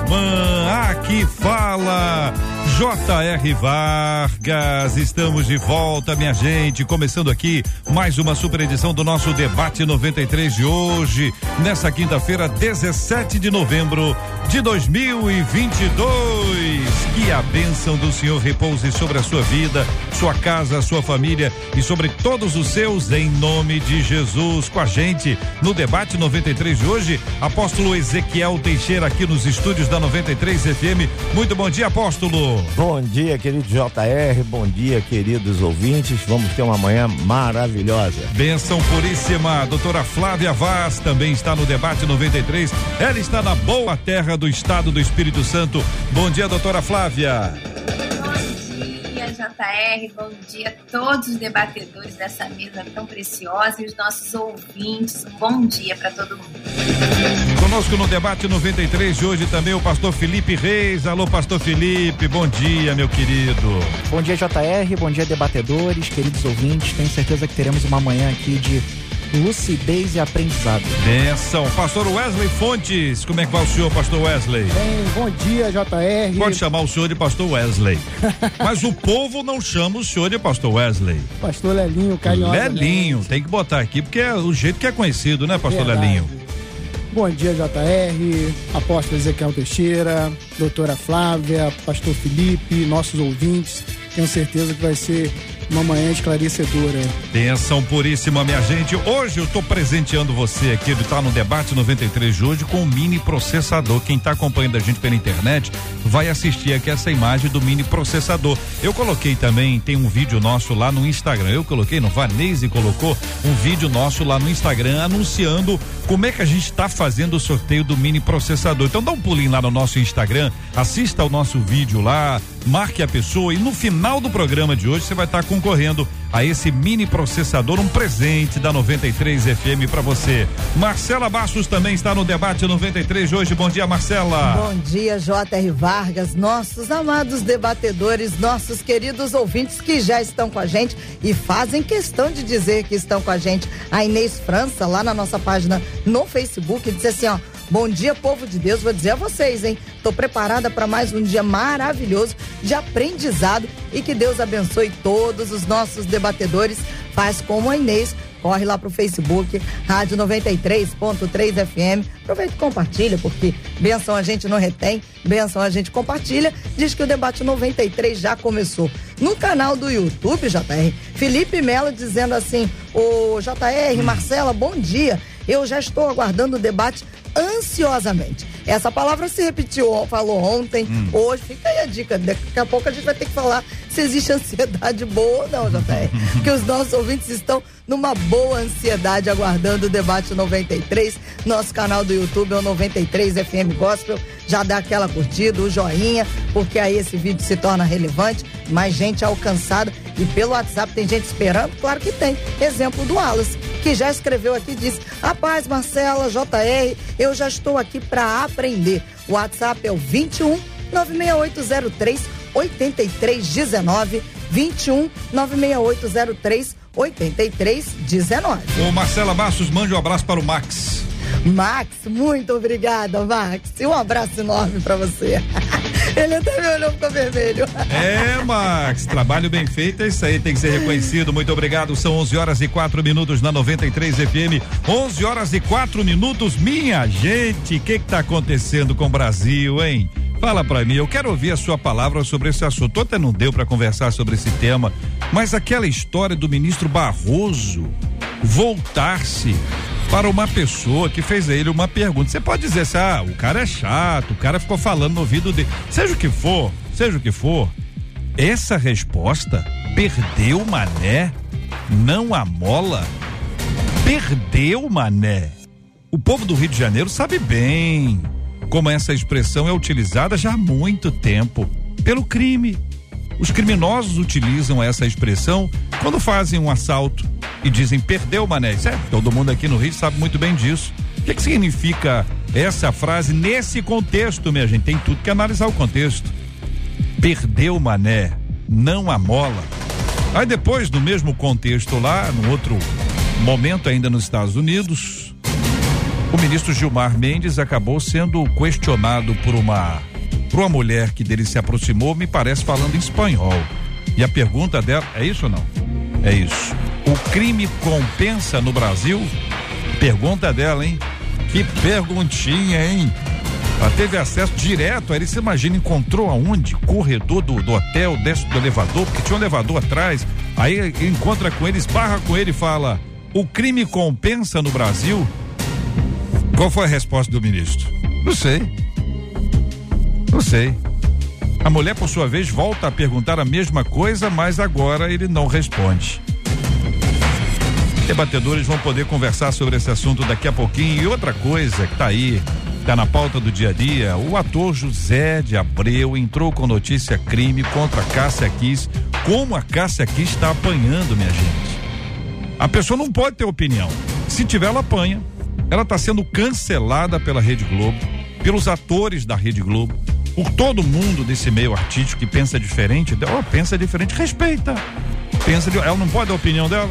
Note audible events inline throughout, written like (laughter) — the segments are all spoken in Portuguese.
Irmã. Aqui fala J.R. Vargas, estamos de volta, minha gente. Começando aqui mais uma super edição do nosso Debate 93 de hoje, nessa quinta-feira, 17 de novembro de 2022. Que a bênção do Senhor repouse sobre a sua vida, sua casa, sua família e sobre todos os seus, em nome de Jesus. Com a gente no Debate 93 de hoje, apóstolo Ezequiel Teixeira, aqui nos estúdios da 93 FM. Muito bom dia, apóstolo. Bom dia, querido JR. Bom dia, queridos ouvintes. Vamos ter uma manhã maravilhosa. Benção puríssima. Doutora Flávia Vaz também está no debate 93. Ela está na boa terra do estado do Espírito Santo. Bom dia, doutora Flávia. Bom dia, JR. Bom dia a todos os debatedores dessa mesa tão preciosa e os nossos ouvintes. Um bom dia para todo mundo. Conosco no debate 93 de hoje também o pastor Felipe Reis. Alô, pastor Felipe. Bom dia, meu querido. Bom dia, JR. Bom dia, debatedores, queridos ouvintes. Tenho certeza que teremos uma manhã aqui de lucidez e aprendizado. Benção. Pastor Wesley Fontes, como é que vai o senhor, pastor Wesley? Bem, bom dia, JR. Pode chamar o senhor de pastor Wesley. (laughs) Mas o povo não chama o senhor de pastor Wesley. Pastor Lelinho, carinhoso. Lelinho, tem que botar aqui, porque é o jeito que é conhecido, né, pastor Verdade. Lelinho? Bom dia, JR, apóstolo Ezequiel Teixeira, doutora Flávia, pastor Felipe, nossos ouvintes. Tenho certeza que vai ser uma manhã esclarecedora. Benção puríssima, minha gente. Hoje eu estou presenteando você aqui, ele tá no debate 93 de hoje com o mini processador. Quem está acompanhando a gente pela internet vai assistir aqui essa imagem do mini processador. Eu coloquei também, tem um vídeo nosso lá no Instagram. Eu coloquei, no Vanese colocou um vídeo nosso lá no Instagram anunciando como é que a gente está fazendo o sorteio do mini processador. Então dá um pulinho lá no nosso Instagram, assista ao nosso vídeo lá, marque a pessoa e no final do programa de hoje você vai estar tá concorrendo a esse mini processador, um presente da 93 FM para você. Marcela Bastos também está no debate 93 de hoje. Bom dia, Marcela. Bom dia, J.R. Vargas, nossos amados debatedores, nossos queridos ouvintes que já estão com a gente e fazem questão de dizer que estão com a gente. A Inês França, lá na nossa página no Facebook, disse assim: ó Bom dia, povo de Deus. Vou dizer a vocês, hein? Tô preparada para mais um dia maravilhoso de aprendizado e que Deus abençoe todos os nossos debatedores. Faz como a Inês, corre lá pro Facebook, Rádio 93.3 FM. Aproveita e compartilha, porque benção a gente não retém, benção a gente compartilha. Diz que o debate 93 já começou. No canal do YouTube, JR, Felipe Melo dizendo assim: Ô JR, Marcela, bom dia. Eu já estou aguardando o debate ansiosamente. Essa palavra se repetiu, falou ontem, hum. hoje. Fica aí a dica. Daqui a pouco a gente vai ter que falar se existe ansiedade boa ou não, JR. Porque (laughs) os nossos ouvintes estão numa boa ansiedade aguardando o debate 93. Nosso canal do YouTube é o 93 FM Gospel. Já dá aquela curtida, o joinha, porque aí esse vídeo se torna relevante, mais gente alcançada. E pelo WhatsApp tem gente esperando? Claro que tem. Exemplo do Wallace, que já escreveu aqui disse: Rapaz, Marcela, JR, eu já estou aqui para aprender. O WhatsApp é o 21 96803 8319 21 96803 8319. Ô Marcela Bastos, mande um abraço para o Max. Max, muito obrigada, Max. E um abraço enorme para você. (laughs) Ele até me olhou ficou vermelho. É, Max, trabalho bem feito, é isso aí, tem que ser reconhecido. Muito obrigado. São 11 horas e 4 minutos na 93 FM. 11 horas e 4 minutos. Minha gente, o que que tá acontecendo com o Brasil, hein? Fala para mim, eu quero ouvir a sua palavra sobre esse assunto. Até não deu para conversar sobre esse tema, mas aquela história do ministro Barroso voltar-se para uma pessoa que fez a ele uma pergunta. Você pode dizer assim: ah, o cara é chato, o cara ficou falando no ouvido dele. Seja o que for, seja o que for, essa resposta, perdeu mané, não a mola, perdeu mané. O povo do Rio de Janeiro sabe bem como essa expressão é utilizada já há muito tempo pelo crime. Os criminosos utilizam essa expressão quando fazem um assalto e dizem perdeu mané. É, todo mundo aqui no Rio sabe muito bem disso. O que, que significa essa frase nesse contexto, minha gente? Tem tudo que analisar o contexto. Perdeu mané, não a mola. Aí depois, no mesmo contexto lá, no outro momento ainda nos Estados Unidos, o ministro Gilmar Mendes acabou sendo questionado por uma por uma mulher que dele se aproximou, me parece falando espanhol. E a pergunta dela, é isso ou não? É isso. O crime compensa no Brasil? Pergunta dela, hein? Que perguntinha, hein? Ela teve acesso direto, ele se imagina, encontrou aonde? Corredor do, do hotel, desce do elevador, porque tinha um elevador atrás. Aí encontra com ele, esbarra com ele e fala: O crime compensa no Brasil? Qual foi a resposta do ministro? Não sei. Não sei. A mulher, por sua vez, volta a perguntar a mesma coisa, mas agora ele não responde. Debatedores vão poder conversar sobre esse assunto daqui a pouquinho. E outra coisa que está aí, está na pauta do dia a dia, o ator José de Abreu entrou com notícia crime contra Cássia Kiss. Como a Cássia Kiss está apanhando, minha gente. A pessoa não pode ter opinião. Se tiver, ela apanha. Ela está sendo cancelada pela Rede Globo, pelos atores da Rede Globo, por todo mundo desse meio artístico que pensa diferente. Ela pensa diferente, respeita. Pensa, ela não pode dar a opinião dela.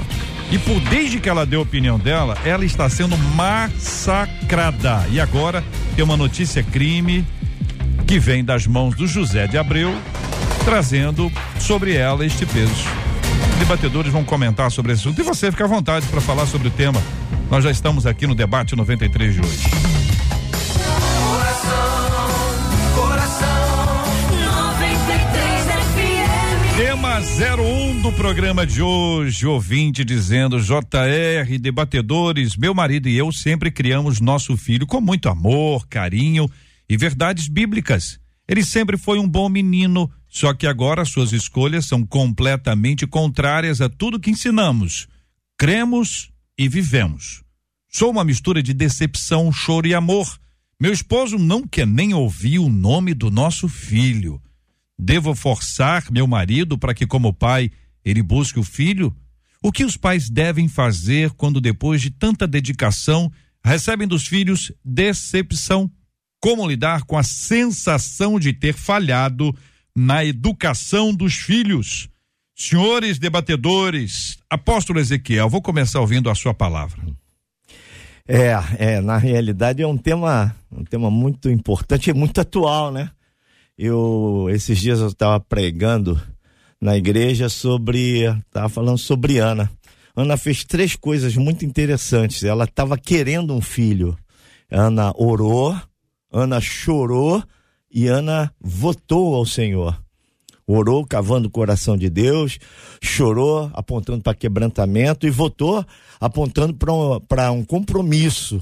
E por desde que ela deu a opinião dela, ela está sendo massacrada. E agora tem uma notícia crime que vem das mãos do José de Abreu, trazendo sobre ela este peso. Debatedores vão comentar sobre esse assunto e você fica à vontade para falar sobre o tema nós já estamos aqui no debate 93 de hoje. Tema 01 do programa de hoje, ouvinte dizendo: JR, debatedores, meu marido e eu sempre criamos nosso filho com muito amor, carinho e verdades bíblicas. Ele sempre foi um bom menino, só que agora suas escolhas são completamente contrárias a tudo que ensinamos. Cremos e vivemos. Sou uma mistura de decepção, choro e amor. Meu esposo não quer nem ouvir o nome do nosso filho. Devo forçar meu marido para que, como pai, ele busque o filho? O que os pais devem fazer quando, depois de tanta dedicação, recebem dos filhos decepção? Como lidar com a sensação de ter falhado na educação dos filhos? Senhores debatedores, apóstolo Ezequiel, vou começar ouvindo a sua palavra. É, é, na realidade é um tema, um tema muito importante e muito atual, né? Eu, esses dias eu estava pregando na igreja sobre, estava falando sobre Ana. Ana fez três coisas muito interessantes. Ela estava querendo um filho. Ana orou, Ana chorou e Ana votou ao Senhor orou cavando o coração de Deus, chorou apontando para quebrantamento e votou apontando para um, um compromisso,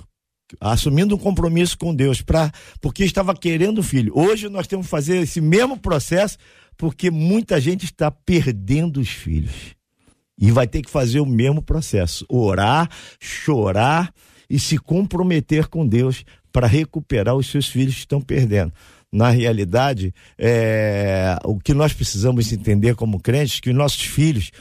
assumindo um compromisso com Deus, pra, porque estava querendo filho. Hoje nós temos que fazer esse mesmo processo porque muita gente está perdendo os filhos. E vai ter que fazer o mesmo processo: orar, chorar e se comprometer com Deus para recuperar os seus filhos que estão perdendo na realidade, é, o que nós precisamos entender como crentes, que os nossos filhos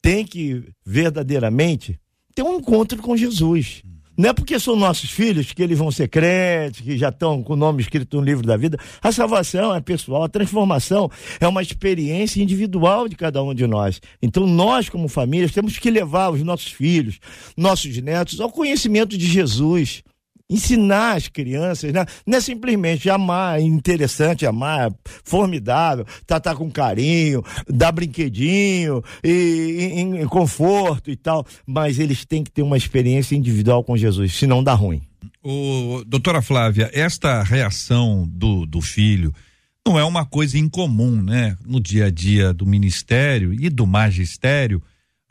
têm que verdadeiramente ter um encontro com Jesus. Não é porque são nossos filhos que eles vão ser crentes, que já estão com o nome escrito no livro da vida. A salvação é pessoal, a transformação é uma experiência individual de cada um de nós. Então, nós, como famílias, temos que levar os nossos filhos, nossos netos, ao conhecimento de Jesus ensinar as crianças, né? Não é simplesmente amar, interessante, amar, formidável, tratar com carinho, dar brinquedinho, e, em, em conforto e tal, mas eles têm que ter uma experiência individual com Jesus, senão dá ruim. O, doutora Flávia, esta reação do, do filho não é uma coisa incomum, né? No dia a dia do ministério e do magistério,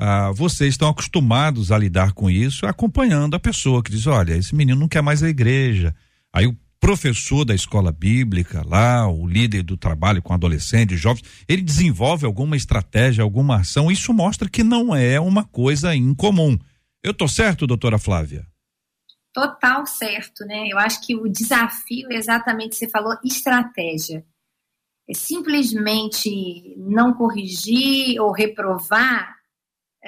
ah, vocês estão acostumados a lidar com isso, acompanhando a pessoa que diz: olha, esse menino não quer mais a igreja. Aí o professor da escola bíblica, lá, o líder do trabalho com adolescentes, jovens, ele desenvolve alguma estratégia, alguma ação. Isso mostra que não é uma coisa incomum. Eu tô certo, doutora Flávia? total certo, né? Eu acho que o desafio é exatamente, você falou, estratégia. É simplesmente não corrigir ou reprovar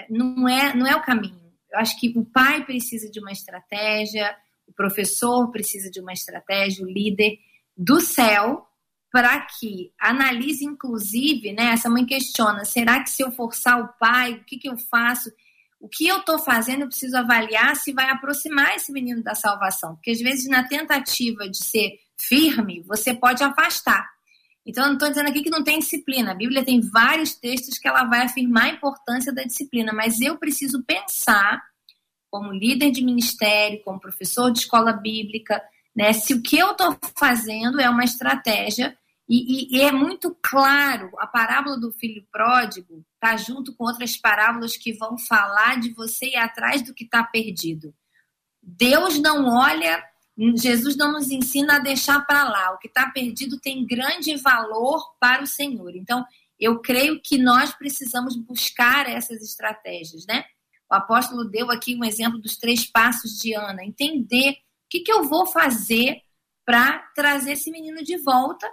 não é, não é o caminho. Eu acho que o pai precisa de uma estratégia, o professor precisa de uma estratégia, o líder do céu, para que analise, inclusive, né? Essa mãe questiona: será que se eu forçar o pai, o que, que eu faço? O que eu estou fazendo, eu preciso avaliar se vai aproximar esse menino da salvação. Porque às vezes, na tentativa de ser firme, você pode afastar. Então, eu não estou dizendo aqui que não tem disciplina. A Bíblia tem vários textos que ela vai afirmar a importância da disciplina, mas eu preciso pensar, como líder de ministério, como professor de escola bíblica, né, se o que eu estou fazendo é uma estratégia e, e, e, é muito claro, a parábola do filho pródigo está junto com outras parábolas que vão falar de você ir atrás do que está perdido. Deus não olha, Jesus não nos ensina a deixar para lá. O que está perdido tem grande valor para o Senhor. Então, eu creio que nós precisamos buscar essas estratégias, né? O apóstolo deu aqui um exemplo dos três passos de Ana. Entender o que, que eu vou fazer para trazer esse menino de volta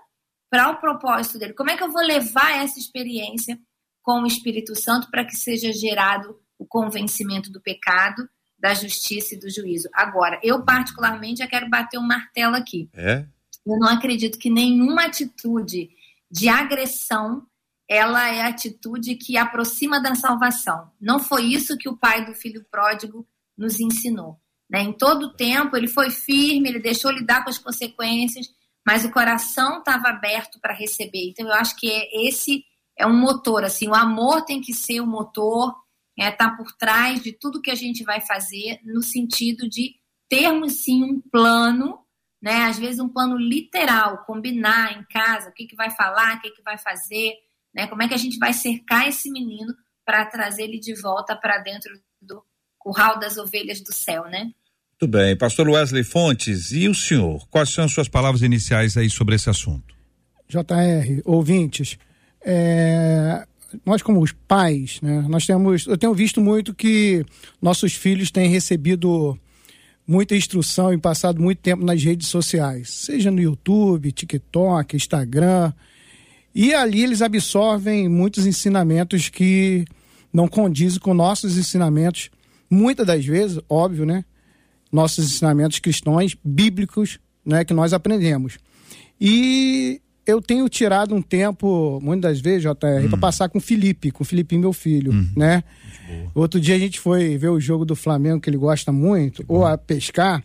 para o propósito dele. Como é que eu vou levar essa experiência com o Espírito Santo para que seja gerado o convencimento do pecado, da justiça e do juízo? Agora, eu particularmente já quero bater um martelo aqui. É? Eu não acredito que nenhuma atitude de agressão ela é a atitude que aproxima da salvação. Não foi isso que o pai do filho pródigo nos ensinou. Né? Em todo o tempo, ele foi firme, ele deixou lidar com as consequências, mas o coração estava aberto para receber. Então eu acho que é, esse é um motor, assim, o amor tem que ser o motor, é, tá por trás de tudo que a gente vai fazer, no sentido de termos sim um plano, né? Às vezes um plano literal, combinar em casa o que, que vai falar, o que, que vai fazer, né? Como é que a gente vai cercar esse menino para trazer ele de volta para dentro do curral das ovelhas do céu, né? Muito bem. Pastor Wesley Fontes, e o senhor? Quais são as suas palavras iniciais aí sobre esse assunto? JR, ouvintes, é, nós como os pais, né, nós temos, eu tenho visto muito que nossos filhos têm recebido muita instrução e passado muito tempo nas redes sociais, seja no YouTube, TikTok, Instagram, e ali eles absorvem muitos ensinamentos que não condizem com nossos ensinamentos, muitas das vezes, óbvio, né? nossos ensinamentos cristãos bíblicos, né, que nós aprendemos. E eu tenho tirado um tempo, muitas das vezes, JR, hum. para passar com o Felipe, com o Felipe, meu filho, hum. né? Outro dia a gente foi ver o jogo do Flamengo, que ele gosta muito, ou a pescar,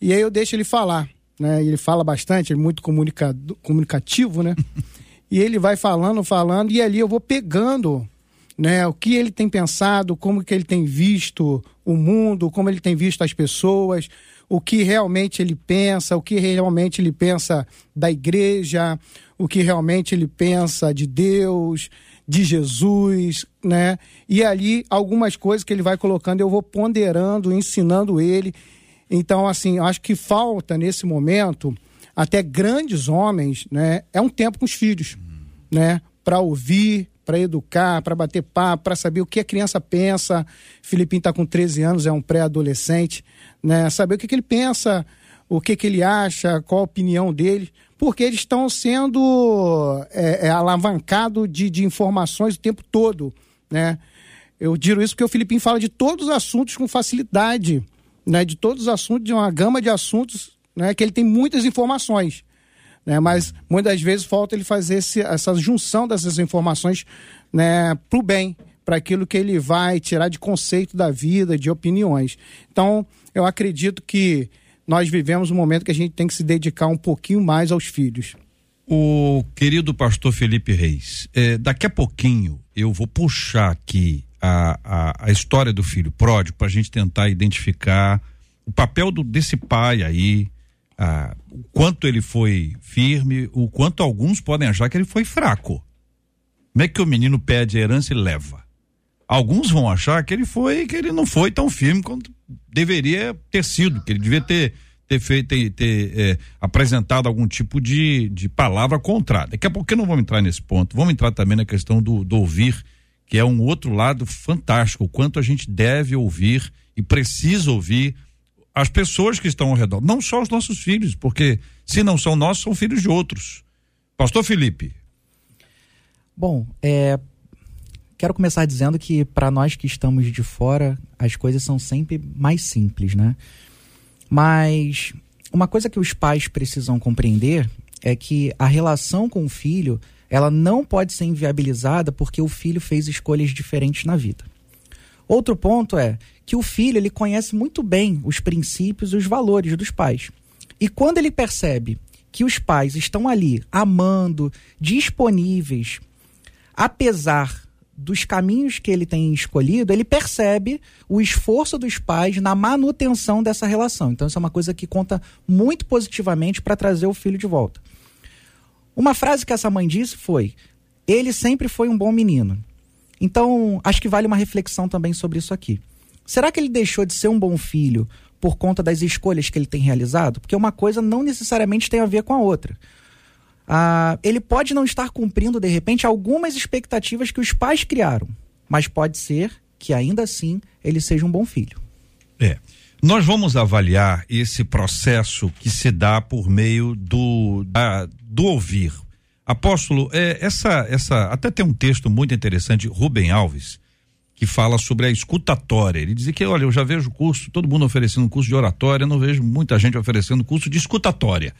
e aí eu deixo ele falar, né? Ele fala bastante, ele é muito comunicativo, né? (laughs) e ele vai falando, falando, e ali eu vou pegando né? O que ele tem pensado, como que ele tem visto o mundo, como ele tem visto as pessoas, o que realmente ele pensa, o que realmente ele pensa da igreja, o que realmente ele pensa de Deus, de Jesus, né? E ali algumas coisas que ele vai colocando, eu vou ponderando, ensinando ele. Então, assim, acho que falta nesse momento até grandes homens, né? É um tempo com os filhos, né? Para ouvir, para educar, para bater papo, para saber o que a criança pensa. Filipinho está com 13 anos, é um pré-adolescente, né? Saber o que, que ele pensa, o que, que ele acha, qual a opinião dele, porque eles estão sendo é, é, alavancados de, de informações o tempo todo, né? Eu digo isso porque o Filipinho fala de todos os assuntos com facilidade, né? De todos os assuntos, de uma gama de assuntos, né? Que ele tem muitas informações né? Mas muitas vezes falta ele fazer esse, essa junção dessas informações né, para o bem, para aquilo que ele vai tirar de conceito da vida, de opiniões. Então, eu acredito que nós vivemos um momento que a gente tem que se dedicar um pouquinho mais aos filhos. O querido pastor Felipe Reis, é, daqui a pouquinho eu vou puxar aqui a, a, a história do filho pródigo para a gente tentar identificar o papel do, desse pai aí, ah, o quanto ele foi firme, o quanto alguns podem achar que ele foi fraco. Como é que o menino pede a herança e leva? Alguns vão achar que ele foi, que ele não foi tão firme quanto deveria ter sido, que ele devia ter ter feito, ter, ter é, apresentado algum tipo de, de palavra contrária. Daqui a pouco não vamos entrar nesse ponto. Vamos entrar também na questão do, do ouvir, que é um outro lado fantástico, o quanto a gente deve ouvir e precisa ouvir as pessoas que estão ao redor, não só os nossos filhos, porque se não são nossos, são filhos de outros. Pastor Felipe. Bom, é, quero começar dizendo que para nós que estamos de fora, as coisas são sempre mais simples, né? Mas uma coisa que os pais precisam compreender é que a relação com o filho, ela não pode ser inviabilizada porque o filho fez escolhas diferentes na vida. Outro ponto é que o filho ele conhece muito bem os princípios e os valores dos pais. E quando ele percebe que os pais estão ali amando, disponíveis, apesar dos caminhos que ele tem escolhido, ele percebe o esforço dos pais na manutenção dessa relação. Então, isso é uma coisa que conta muito positivamente para trazer o filho de volta. Uma frase que essa mãe disse foi: Ele sempre foi um bom menino. Então, acho que vale uma reflexão também sobre isso aqui. Será que ele deixou de ser um bom filho por conta das escolhas que ele tem realizado? Porque uma coisa não necessariamente tem a ver com a outra. Ah, ele pode não estar cumprindo, de repente, algumas expectativas que os pais criaram, mas pode ser que ainda assim ele seja um bom filho. É. Nós vamos avaliar esse processo que se dá por meio do, da, do ouvir. Apóstolo, é, essa, essa, até tem um texto muito interessante, Rubem Alves, que fala sobre a escutatória. Ele dizia que, olha, eu já vejo curso, todo mundo oferecendo curso de oratória, não vejo muita gente oferecendo curso de escutatória.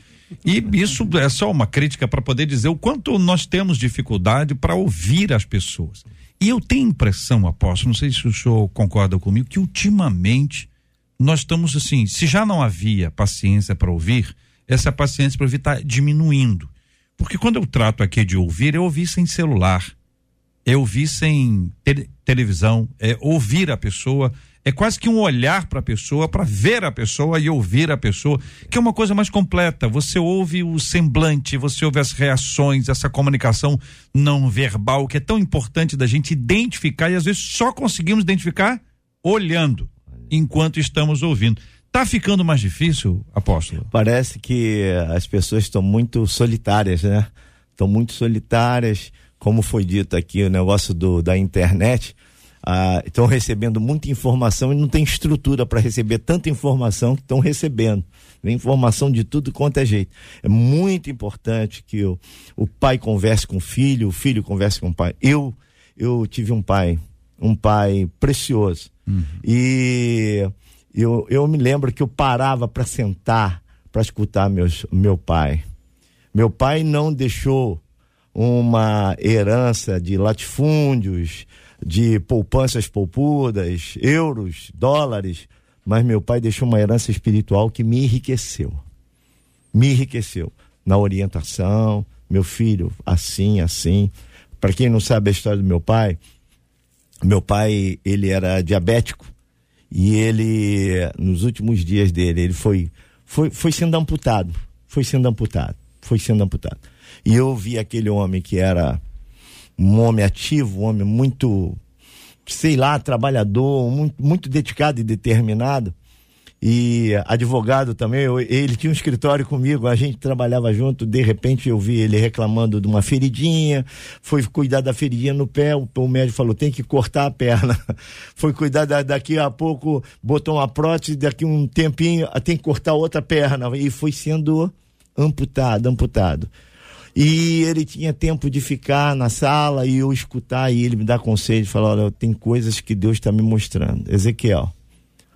E isso é só uma crítica para poder dizer o quanto nós temos dificuldade para ouvir as pessoas. E eu tenho impressão, apóstolo, não sei se o senhor concorda comigo, que ultimamente nós estamos assim, se já não havia paciência para ouvir, essa paciência para ouvir está diminuindo. Porque quando eu trato aqui de ouvir, eu ouvi sem celular, eu ouvi sem televisão, é ouvir a pessoa, é quase que um olhar para a pessoa, para ver a pessoa e ouvir a pessoa, que é uma coisa mais completa. Você ouve o semblante, você ouve as reações, essa comunicação não verbal, que é tão importante da gente identificar e às vezes só conseguimos identificar olhando enquanto estamos ouvindo. Tá ficando mais difícil, apóstolo? Parece que as pessoas estão muito solitárias, né? Estão muito solitárias, como foi dito aqui, o negócio do, da internet ah, estão recebendo muita informação e não tem estrutura para receber tanta informação que estão recebendo. Informação de tudo quanto é jeito. É muito importante que o, o pai converse com o filho, o filho converse com o pai. Eu, eu tive um pai, um pai precioso. Uhum. E eu, eu me lembro que eu parava para sentar, para escutar meus, meu pai. Meu pai não deixou uma herança de latifúndios, de poupanças poupudas, euros, dólares, mas meu pai deixou uma herança espiritual que me enriqueceu. Me enriqueceu na orientação, meu filho, assim, assim. Para quem não sabe a história do meu pai, meu pai, ele era diabético e ele nos últimos dias dele, ele foi foi foi sendo amputado, foi sendo amputado, foi sendo amputado. E eu vi aquele homem que era um homem ativo, um homem muito, sei lá, trabalhador, muito, muito dedicado e determinado. E advogado também, eu, ele tinha um escritório comigo, a gente trabalhava junto, de repente eu vi ele reclamando de uma feridinha, foi cuidar da feridinha no pé, o, o médico falou, tem que cortar a perna. (laughs) foi cuidar da, daqui a pouco, botou uma prótese, daqui um tempinho, tem que cortar outra perna. E foi sendo amputado, amputado. E ele tinha tempo de ficar na sala e eu escutar e ele me dar conselho, falar, olha, tem coisas que Deus está me mostrando. Ezequiel,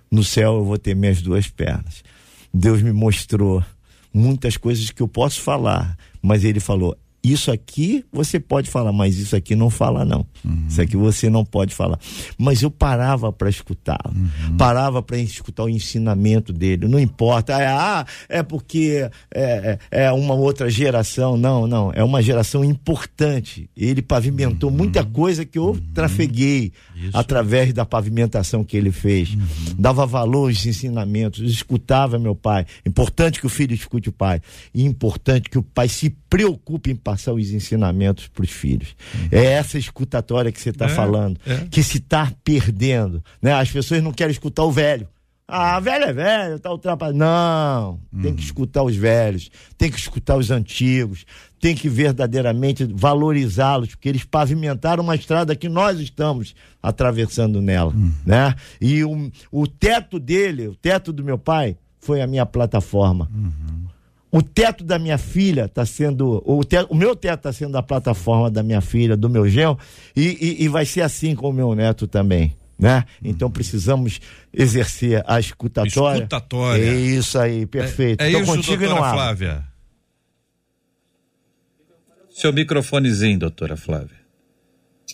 no céu eu vou ter minhas duas pernas. Deus me mostrou muitas coisas que eu posso falar, mas ele falou: isso aqui você pode falar, mas isso aqui não fala, não. Uhum. Isso aqui você não pode falar. Mas eu parava para escutá-lo, uhum. parava para escutar o ensinamento dele. Não importa, é, ah, é porque é, é, é, uma outra geração. Não, não. É uma geração importante. Ele pavimentou uhum. muita coisa que eu uhum. trafeguei isso. através da pavimentação que ele fez. Uhum. Dava valor aos ensinamentos, escutava meu pai. Importante que o filho escute o pai. E importante que o pai se preocupe em passar os ensinamentos para os filhos. Uhum. É essa escutatória que você está é, falando, é. que se está perdendo. Né? As pessoas não querem escutar o velho. Ah, velho é velho, tá ultrapassado. Não, tem que uhum. escutar os velhos, tem que escutar os antigos, tem que verdadeiramente valorizá-los, porque eles pavimentaram uma estrada que nós estamos atravessando nela, uhum. né? E o, o teto dele, o teto do meu pai, foi a minha plataforma. Uhum. O teto da minha filha está sendo. O, teto, o meu teto está sendo a plataforma da minha filha, do meu genro, e, e, e vai ser assim com o meu neto também né? Então precisamos exercer a escutatória. Escutatória. É isso aí, perfeito. É, é isso, contigo doutora e não Flávia. Seu microfonezinho, doutora Flávia.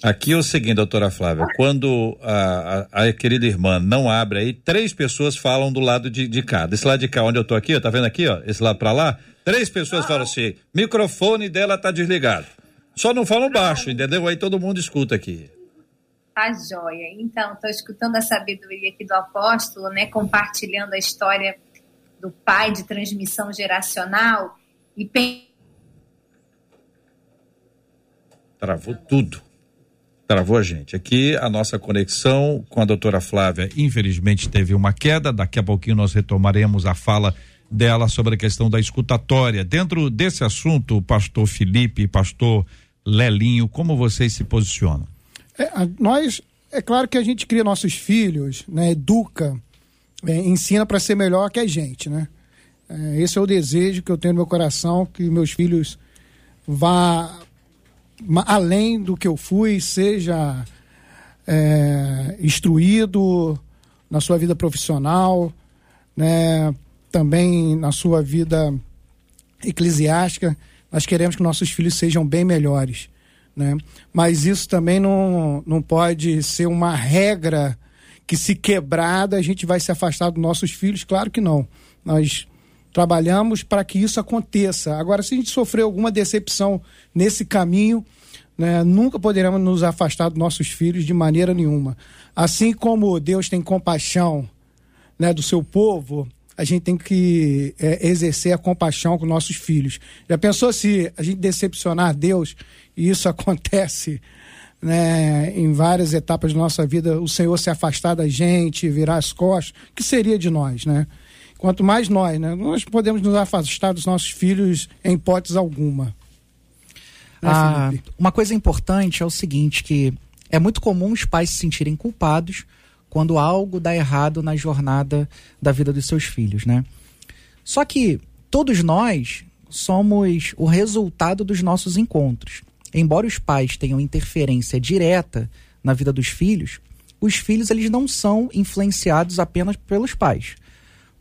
Aqui é o seguinte, doutora Flávia, quando a, a, a, querida irmã não abre aí, três pessoas falam do lado de, de cá. Desse lado de cá, onde eu tô aqui, ó, tá vendo aqui, ó? Esse lado para lá, três pessoas falam assim, microfone dela tá desligado. Só não falam baixo, entendeu? Aí todo mundo escuta aqui. Tá joia. Então, estou escutando a sabedoria aqui do apóstolo, né? Compartilhando a história do pai de transmissão geracional e Travou tudo. Travou a gente. Aqui a nossa conexão com a doutora Flávia, infelizmente, teve uma queda. Daqui a pouquinho nós retomaremos a fala dela sobre a questão da escutatória. Dentro desse assunto, pastor Felipe, pastor Lelinho, como vocês se posicionam? É, nós, é claro que a gente cria nossos filhos, né, educa, é, ensina para ser melhor que a gente, né? É, esse é o desejo que eu tenho no meu coração, que meus filhos vá além do que eu fui, seja é, instruído na sua vida profissional, né, também na sua vida eclesiástica. Nós queremos que nossos filhos sejam bem melhores. Né? Mas isso também não, não pode ser uma regra que, se quebrada, a gente vai se afastar dos nossos filhos. Claro que não. Nós trabalhamos para que isso aconteça. Agora, se a gente sofrer alguma decepção nesse caminho, né, nunca poderemos nos afastar dos nossos filhos de maneira nenhuma. Assim como Deus tem compaixão né, do seu povo, a gente tem que é, exercer a compaixão com nossos filhos. Já pensou se a gente decepcionar Deus e isso (laughs) acontece né, em várias etapas da nossa vida, o Senhor se afastar da gente, virar as costas, que seria de nós, né? Quanto mais nós, né? Nós podemos nos afastar dos nossos filhos em hipótese alguma. Né, ah, uma coisa importante é o seguinte, que é muito comum os pais se sentirem culpados quando algo dá errado na jornada da vida dos seus filhos, né? Só que todos nós somos o resultado dos nossos encontros embora os pais tenham interferência direta na vida dos filhos, os filhos eles não são influenciados apenas pelos pais.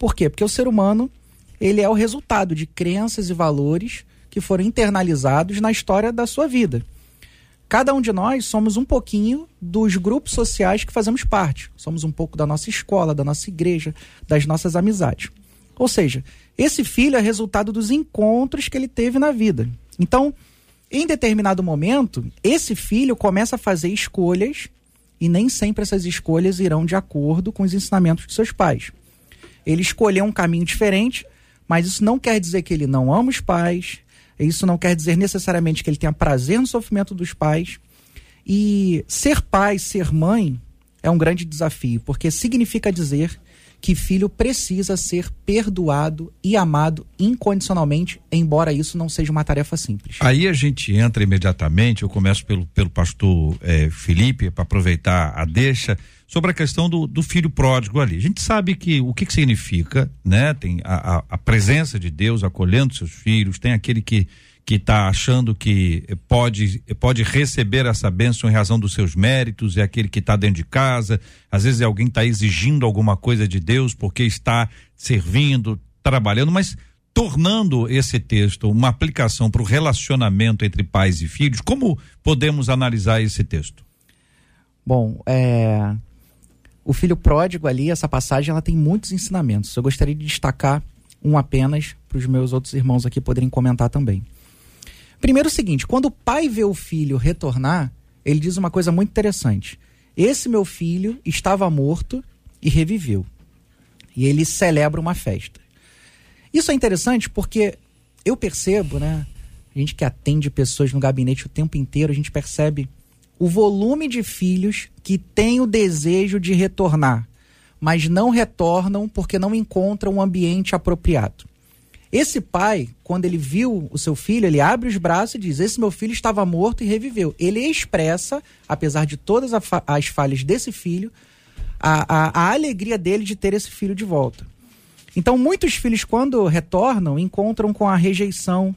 Por quê? Porque o ser humano ele é o resultado de crenças e valores que foram internalizados na história da sua vida. Cada um de nós somos um pouquinho dos grupos sociais que fazemos parte. Somos um pouco da nossa escola, da nossa igreja, das nossas amizades. Ou seja, esse filho é resultado dos encontros que ele teve na vida. Então, em determinado momento, esse filho começa a fazer escolhas e nem sempre essas escolhas irão de acordo com os ensinamentos de seus pais. Ele escolheu um caminho diferente, mas isso não quer dizer que ele não ama os pais, isso não quer dizer necessariamente que ele tenha prazer no sofrimento dos pais. E ser pai, ser mãe, é um grande desafio, porque significa dizer que filho precisa ser perdoado e amado incondicionalmente, embora isso não seja uma tarefa simples. Aí a gente entra imediatamente, eu começo pelo, pelo pastor eh, Felipe, para aproveitar a deixa, sobre a questão do, do, filho pródigo ali. A gente sabe que o que, que significa, né? Tem a, a, a presença de Deus acolhendo seus filhos, tem aquele que que está achando que pode, pode receber essa bênção em razão dos seus méritos, é aquele que está dentro de casa, às vezes é alguém está exigindo alguma coisa de Deus porque está servindo, trabalhando, mas tornando esse texto uma aplicação para o relacionamento entre pais e filhos, como podemos analisar esse texto? Bom, é, o filho pródigo ali, essa passagem, ela tem muitos ensinamentos. Eu gostaria de destacar um apenas para os meus outros irmãos aqui poderem comentar também. Primeiro o seguinte, quando o pai vê o filho retornar, ele diz uma coisa muito interessante. Esse meu filho estava morto e reviveu. E ele celebra uma festa. Isso é interessante porque eu percebo, né? A gente que atende pessoas no gabinete o tempo inteiro, a gente percebe o volume de filhos que têm o desejo de retornar, mas não retornam porque não encontram um ambiente apropriado. Esse pai, quando ele viu o seu filho, ele abre os braços e diz: Esse meu filho estava morto e reviveu. Ele expressa, apesar de todas as falhas desse filho, a, a, a alegria dele de ter esse filho de volta. Então, muitos filhos, quando retornam, encontram com a rejeição.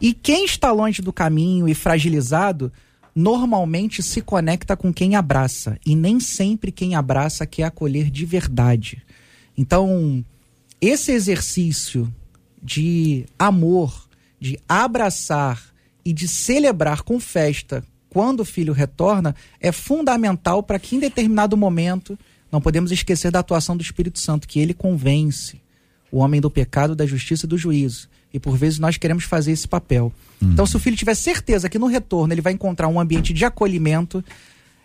E quem está longe do caminho e fragilizado, normalmente se conecta com quem abraça. E nem sempre quem abraça quer acolher de verdade. Então, esse exercício de amor, de abraçar e de celebrar com festa quando o filho retorna é fundamental para que em determinado momento não podemos esquecer da atuação do Espírito Santo, que ele convence o homem do pecado, da justiça e do juízo. E por vezes nós queremos fazer esse papel. Então, se o filho tiver certeza que no retorno ele vai encontrar um ambiente de acolhimento,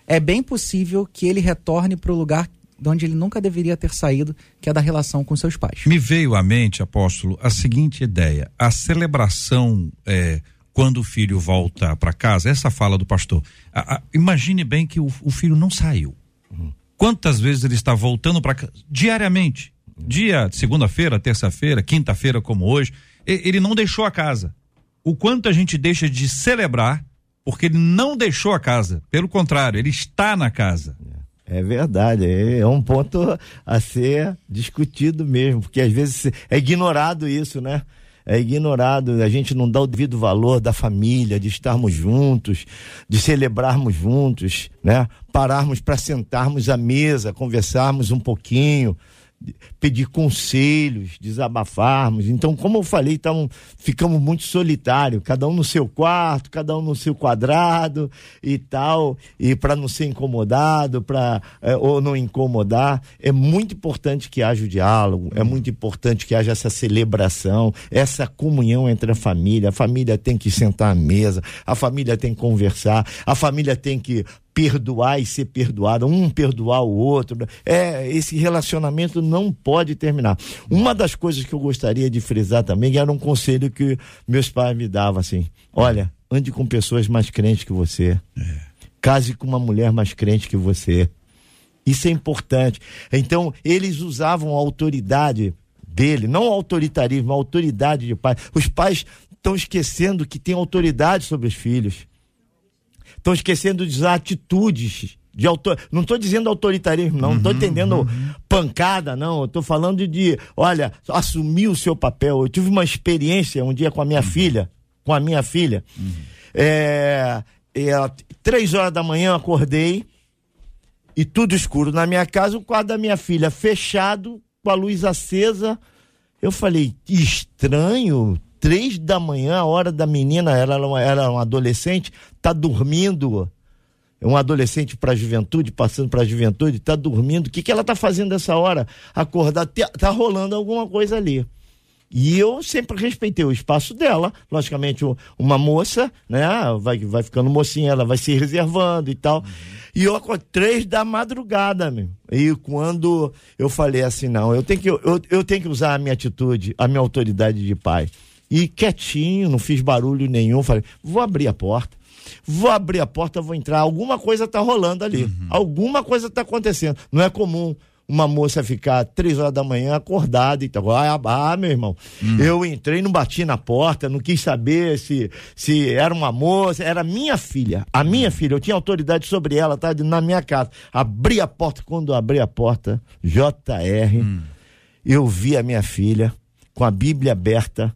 é bem possível que ele retorne para o lugar de onde ele nunca deveria ter saído, que é da relação com seus pais. Me veio à mente, apóstolo, a seguinte ideia: a celebração é, quando o filho volta para casa, essa fala do pastor. A, a, imagine bem que o, o filho não saiu. Quantas vezes ele está voltando para casa? Diariamente. Dia, segunda-feira, terça-feira, quinta-feira, como hoje. Ele não deixou a casa. O quanto a gente deixa de celebrar porque ele não deixou a casa. Pelo contrário, ele está na casa. É verdade, é, é um ponto a ser discutido mesmo, porque às vezes é ignorado isso, né? é ignorado, a gente não dá o devido valor da família, de estarmos juntos, de celebrarmos juntos, né? Pararmos para sentarmos à mesa, conversarmos um pouquinho, pedir conselhos, desabafarmos. Então, como eu falei, tamo, ficamos muito solitários, cada um no seu quarto, cada um no seu quadrado e tal, e para não ser incomodado, para é, ou não incomodar, é muito importante que haja o diálogo, é muito importante que haja essa celebração, essa comunhão entre a família. A família tem que sentar à mesa, a família tem que conversar, a família tem que perdoar e ser perdoado, um perdoar o outro. É, esse relacionamento não pode terminar. Uma das coisas que eu gostaria de frisar também era um conselho que meus pais me davam assim: olha, ande com pessoas mais crentes que você. É. Case com uma mulher mais crente que você. Isso é importante. Então, eles usavam a autoridade dele, não o autoritarismo, a autoridade de pai. Os pais estão esquecendo que tem autoridade sobre os filhos. Estão esquecendo de usar atitudes de autor... Não estou dizendo autoritarismo, não. Não estou uhum, entendendo uhum. pancada, não. Estou falando de, olha, assumir o seu papel. Eu tive uma experiência um dia com a minha uhum. filha, com a minha filha. Uhum. É, é, três horas da manhã acordei e tudo escuro na minha casa, o quarto da minha filha fechado, com a luz acesa. Eu falei, estranho, três da manhã, a hora da menina, ela era uma, era uma adolescente, tá dormindo. É um adolescente para a juventude, passando para a juventude, tá dormindo. O que, que ela tá fazendo essa hora? Acordar, tá rolando alguma coisa ali. E eu sempre respeitei o espaço dela. Logicamente, uma moça, né? Vai, vai ficando mocinha, ela vai se reservando e tal. E eu três da madrugada, meu. E quando eu falei assim, não, eu tenho que, eu, eu tenho que usar a minha atitude, a minha autoridade de pai. E quietinho, não fiz barulho nenhum. Falei, vou abrir a porta. Vou abrir a porta, vou entrar. Alguma coisa está rolando ali. Uhum. Alguma coisa está acontecendo. Não é comum uma moça ficar três horas da manhã acordada e tal. Ah, ah meu irmão, uhum. eu entrei, não bati na porta, não quis saber se, se era uma moça, era minha filha, a minha filha, eu tinha autoridade sobre ela, tá na minha casa. Abri a porta, quando abri a porta, JR, uhum. eu vi a minha filha com a Bíblia aberta,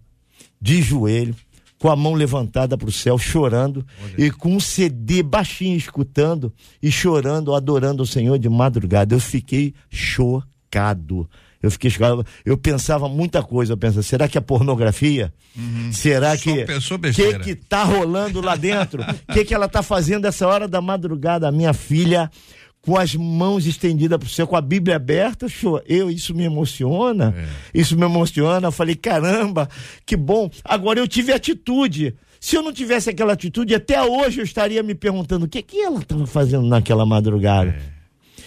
de joelho, com a mão levantada para o céu, chorando, Olha. e com um CD baixinho escutando e chorando, adorando o Senhor de madrugada. Eu fiquei chocado. Eu fiquei chocado. Eu pensava muita coisa. Eu pensava, será que é pornografia? Uhum. Será Só que. Pensou que que tá rolando lá dentro? O (laughs) que que ela tá fazendo essa hora da madrugada? A minha filha com as mãos estendidas para o céu, com a Bíblia aberta, eu, isso me emociona, é. isso me emociona. Eu falei, caramba, que bom. Agora eu tive atitude. Se eu não tivesse aquela atitude, até hoje eu estaria me perguntando o que, que ela estava fazendo naquela madrugada. É.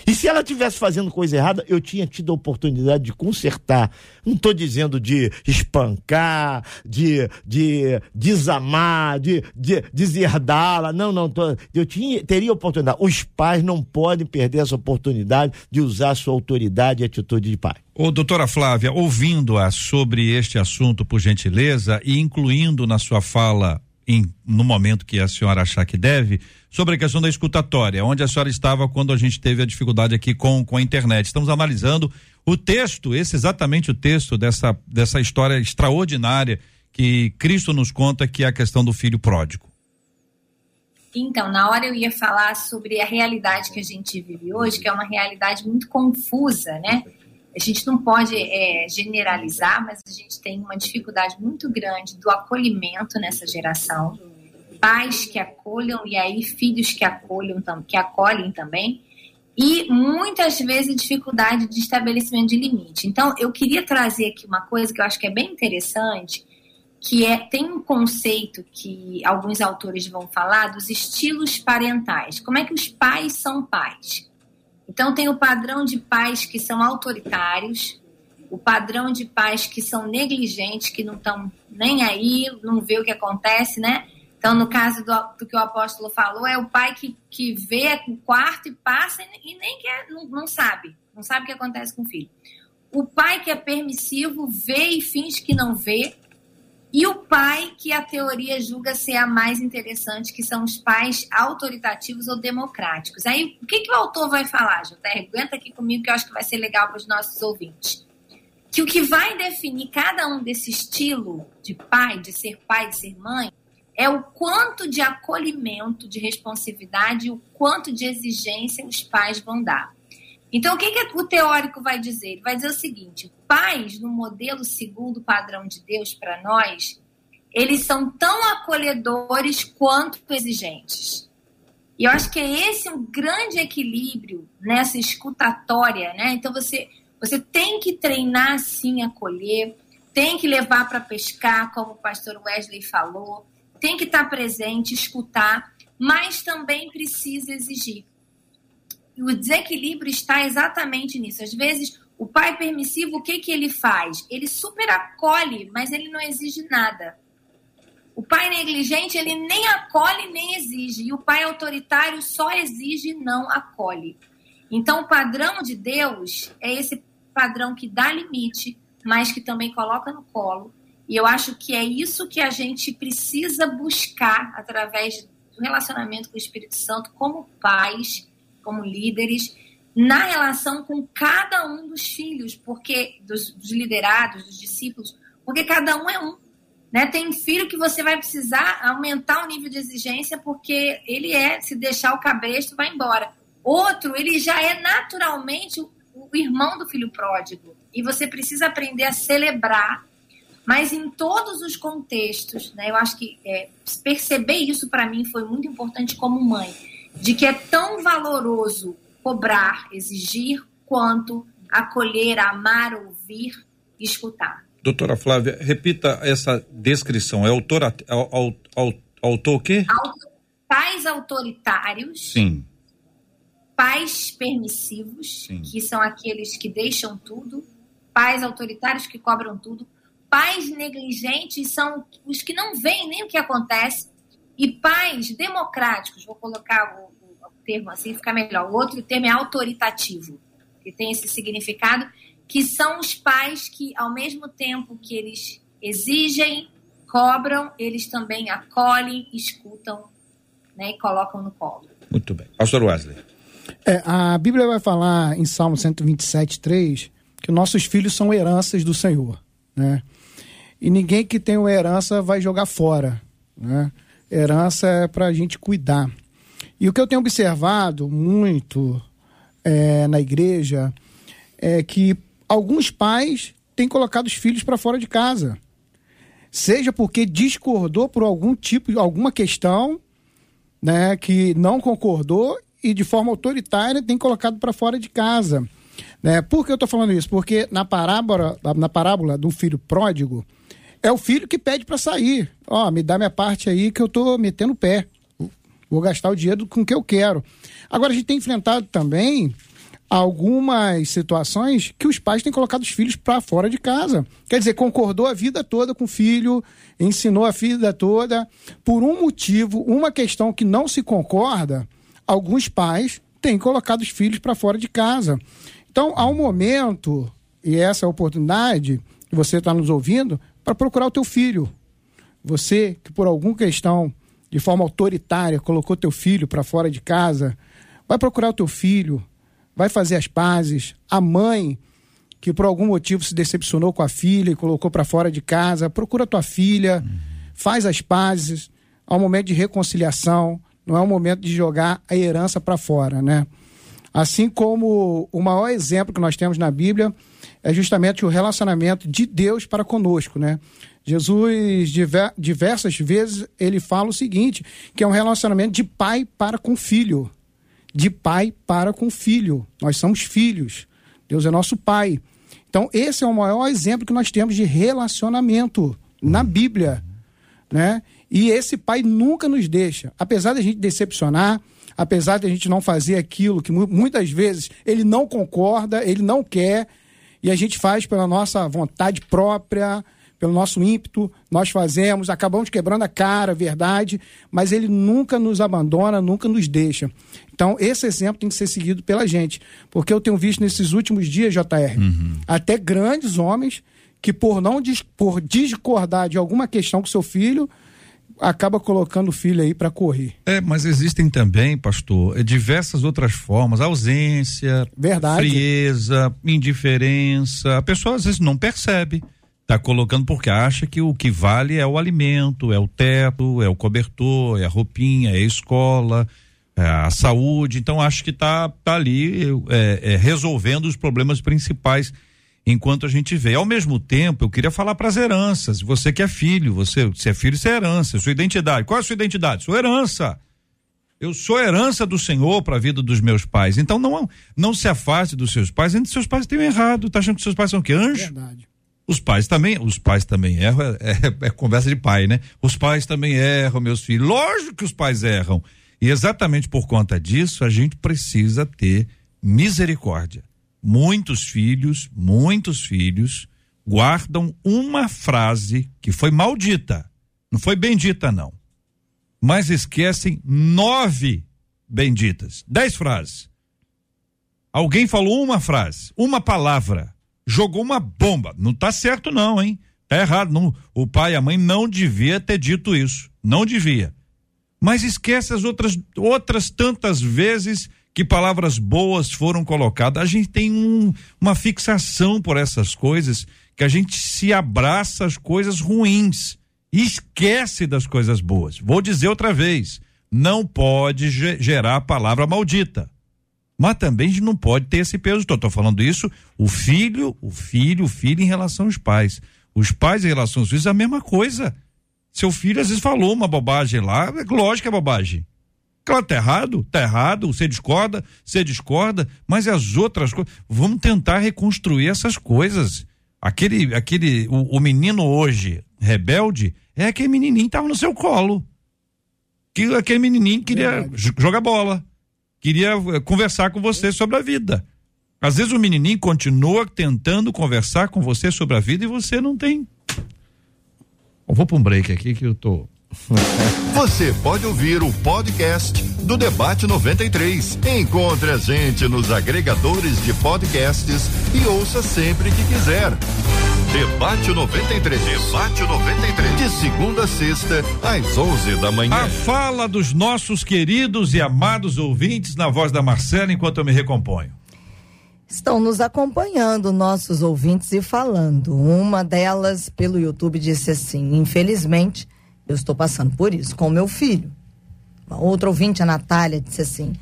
E se ela tivesse fazendo coisa errada, eu tinha tido a oportunidade de consertar. Não estou dizendo de espancar, de, de desamar, de, de deserdá-la. Não, não. Tô, eu tinha, teria oportunidade. Os pais não podem perder essa oportunidade de usar sua autoridade e atitude de pai. Ô, doutora Flávia, ouvindo-a sobre este assunto, por gentileza, e incluindo na sua fala, em, no momento que a senhora achar que deve, sobre a questão da escutatória, onde a senhora estava quando a gente teve a dificuldade aqui com, com a internet. Estamos analisando o texto, esse exatamente o texto dessa, dessa história extraordinária que Cristo nos conta, que é a questão do filho pródigo. Então, na hora eu ia falar sobre a realidade que a gente vive hoje, que é uma realidade muito confusa, né? A gente não pode é, generalizar, mas a gente tem uma dificuldade muito grande do acolhimento nessa geração. Pais que acolham e aí filhos que acolham, que acolhem também. E muitas vezes dificuldade de estabelecimento de limite. Então, eu queria trazer aqui uma coisa que eu acho que é bem interessante, que é tem um conceito que alguns autores vão falar dos estilos parentais. Como é que os pais são pais? Então, tem o padrão de pais que são autoritários, o padrão de pais que são negligentes, que não estão nem aí, não vê o que acontece, né? Então, no caso do, do, que o apóstolo falou, é o pai que, que vê o quarto e passa e, nem quer, não, não sabe, não sabe o que acontece com o filho. O pai que é permissivo vê e finge que não vê, e o pai, que a teoria julga ser a mais interessante, que são os pais autoritativos ou democráticos. Aí, o que, que o autor vai falar, JR? Aguenta aqui comigo que eu acho que vai ser legal para os nossos ouvintes. Que o que vai definir cada um desse estilo de pai, de ser pai, de ser mãe, é o quanto de acolhimento, de responsividade o quanto de exigência os pais vão dar. Então, o que, que o teórico vai dizer? Ele vai dizer o seguinte: pais, no modelo segundo padrão de Deus para nós, eles são tão acolhedores quanto exigentes. E eu acho que é esse um grande equilíbrio nessa escutatória, né? Então você você tem que treinar sim acolher, tem que levar para pescar, como o pastor Wesley falou, tem que estar presente, escutar, mas também precisa exigir. E o desequilíbrio está exatamente nisso. Às vezes, o pai permissivo, o que, que ele faz? Ele super acolhe, mas ele não exige nada. O pai negligente, ele nem acolhe nem exige. E o pai autoritário só exige e não acolhe. Então, o padrão de Deus é esse padrão que dá limite, mas que também coloca no colo. E eu acho que é isso que a gente precisa buscar através do relacionamento com o Espírito Santo, como pais como líderes, na relação com cada um dos filhos, porque dos, dos liderados, dos discípulos, porque cada um é um. Né? Tem filho que você vai precisar aumentar o nível de exigência porque ele é, se deixar o cabresto, vai embora. Outro, ele já é naturalmente o, o irmão do filho pródigo. E você precisa aprender a celebrar, mas em todos os contextos, né? Eu acho que é, perceber isso para mim foi muito importante como mãe de que é tão valoroso cobrar, exigir, quanto acolher, amar, ouvir escutar. Doutora Flávia, repita essa descrição. É autora, autor o quê? Pais autoritários. Sim. Pais permissivos, Sim. que são aqueles que deixam tudo. Pais autoritários que cobram tudo. Pais negligentes são os que não veem nem o que acontece e pais democráticos, vou colocar o, o, termo assim, fica melhor. O outro termo é autoritativo, que tem esse significado, que são os pais que, ao mesmo tempo que eles exigem, cobram, eles também acolhem, escutam né, e colocam no colo. Muito bem. Pastor Wesley. É, a Bíblia vai falar em Salmo 127, 3, que nossos filhos são heranças do Senhor. Né? E ninguém que tem uma herança vai jogar fora. Né? Herança é para a gente cuidar. E o que eu tenho observado muito é, na igreja é que alguns pais têm colocado os filhos para fora de casa. Seja porque discordou por algum tipo, alguma questão, né, que não concordou e de forma autoritária tem colocado para fora de casa. Né? Por que eu estou falando isso? Porque na parábola, na parábola do filho pródigo, é o filho que pede para sair. Ó, me dá minha parte aí que eu tô metendo o pé. Vou gastar o dinheiro com o que eu quero. Agora, a gente tem enfrentado também algumas situações que os pais têm colocado os filhos para fora de casa. Quer dizer, concordou a vida toda com o filho, ensinou a vida toda. Por um motivo, uma questão que não se concorda, alguns pais têm colocado os filhos para fora de casa. Então, há um momento, e essa é a oportunidade que você está nos ouvindo, para procurar o teu filho. Você que por alguma questão, de forma autoritária, colocou teu filho para fora de casa, vai procurar o teu filho, vai fazer as pazes. A mãe que por algum motivo se decepcionou com a filha e colocou para fora de casa, procura tua filha, faz as pazes. Há um momento de reconciliação, não é um momento de jogar a herança para fora, né? Assim como o maior exemplo que nós temos na Bíblia é justamente o relacionamento de Deus para conosco, né? Jesus, diversas vezes, ele fala o seguinte, que é um relacionamento de pai para com filho de pai para com filho. Nós somos filhos. Deus é nosso pai. Então, esse é o maior exemplo que nós temos de relacionamento na Bíblia, né? E esse pai nunca nos deixa, apesar de a gente decepcionar, apesar de a gente não fazer aquilo que muitas vezes ele não concorda, ele não quer, e a gente faz pela nossa vontade própria, pelo nosso ímpeto, nós fazemos, acabamos quebrando a cara, verdade, mas ele nunca nos abandona, nunca nos deixa. Então, esse exemplo tem que ser seguido pela gente, porque eu tenho visto nesses últimos dias, JR, uhum. até grandes homens que por não por discordar de alguma questão com seu filho, acaba colocando o filho aí para correr. É, mas existem também, pastor, é, diversas outras formas, ausência, Verdade. frieza, indiferença. A pessoa às vezes não percebe. Tá colocando porque acha que o que vale é o alimento, é o teto, é o cobertor, é a roupinha, é a escola, é a saúde. Então acho que tá, tá ali é, é, resolvendo os problemas principais enquanto a gente vê. Ao mesmo tempo, eu queria falar para as heranças. Você que é filho, você, se é filho, você é herança. Sua identidade. Qual é a sua identidade? Sua herança. Eu sou herança do Senhor para a vida dos meus pais. Então não não se afaste dos seus pais, ainda seus pais têm errado. Tá achando que seus pais são o quê? Anjo? Verdade. Os pais também, os pais também erram, é, é, é, conversa de pai, né? Os pais também erram, meus filhos. Lógico que os pais erram. E exatamente por conta disso, a gente precisa ter misericórdia. Muitos filhos, muitos filhos guardam uma frase que foi maldita. Não foi bendita, não. Mas esquecem nove benditas. Dez frases. Alguém falou uma frase, uma palavra jogou uma bomba. Não tá certo não, hein? Tá errado, não. O pai e a mãe não devia ter dito isso, não devia. Mas esquece as outras outras tantas vezes que palavras boas foram colocadas. A gente tem um, uma fixação por essas coisas, que a gente se abraça às coisas ruins e esquece das coisas boas. Vou dizer outra vez, não pode gerar a palavra maldita. Mas também a gente não pode ter esse peso. Estou falando isso, o filho, o filho, o filho em relação aos pais. Os pais em relação aos filhos a mesma coisa. Seu filho às vezes falou uma bobagem lá, é lógico que é bobagem. Claro, tá errado, tá errado, você discorda, você discorda, mas as outras coisas, vamos tentar reconstruir essas coisas. Aquele, aquele, o, o menino hoje rebelde é aquele menininho que tava no seu colo. Que aquele menininho queria Verdade. jogar bola queria eh, conversar com você sobre a vida. Às vezes o menininho continua tentando conversar com você sobre a vida e você não tem. Eu vou para um break aqui que eu tô. Você pode ouvir o podcast do Debate 93. Encontre a gente nos agregadores de podcasts e ouça sempre que quiser. Debate 93. Debate 93. De segunda a sexta, às 11 da manhã. A fala dos nossos queridos e amados ouvintes na voz da Marcela enquanto eu me recomponho. Estão nos acompanhando nossos ouvintes e falando. Uma delas pelo YouTube disse assim: infelizmente, eu estou passando por isso com meu filho. Uma outra ouvinte, a Natália, disse assim: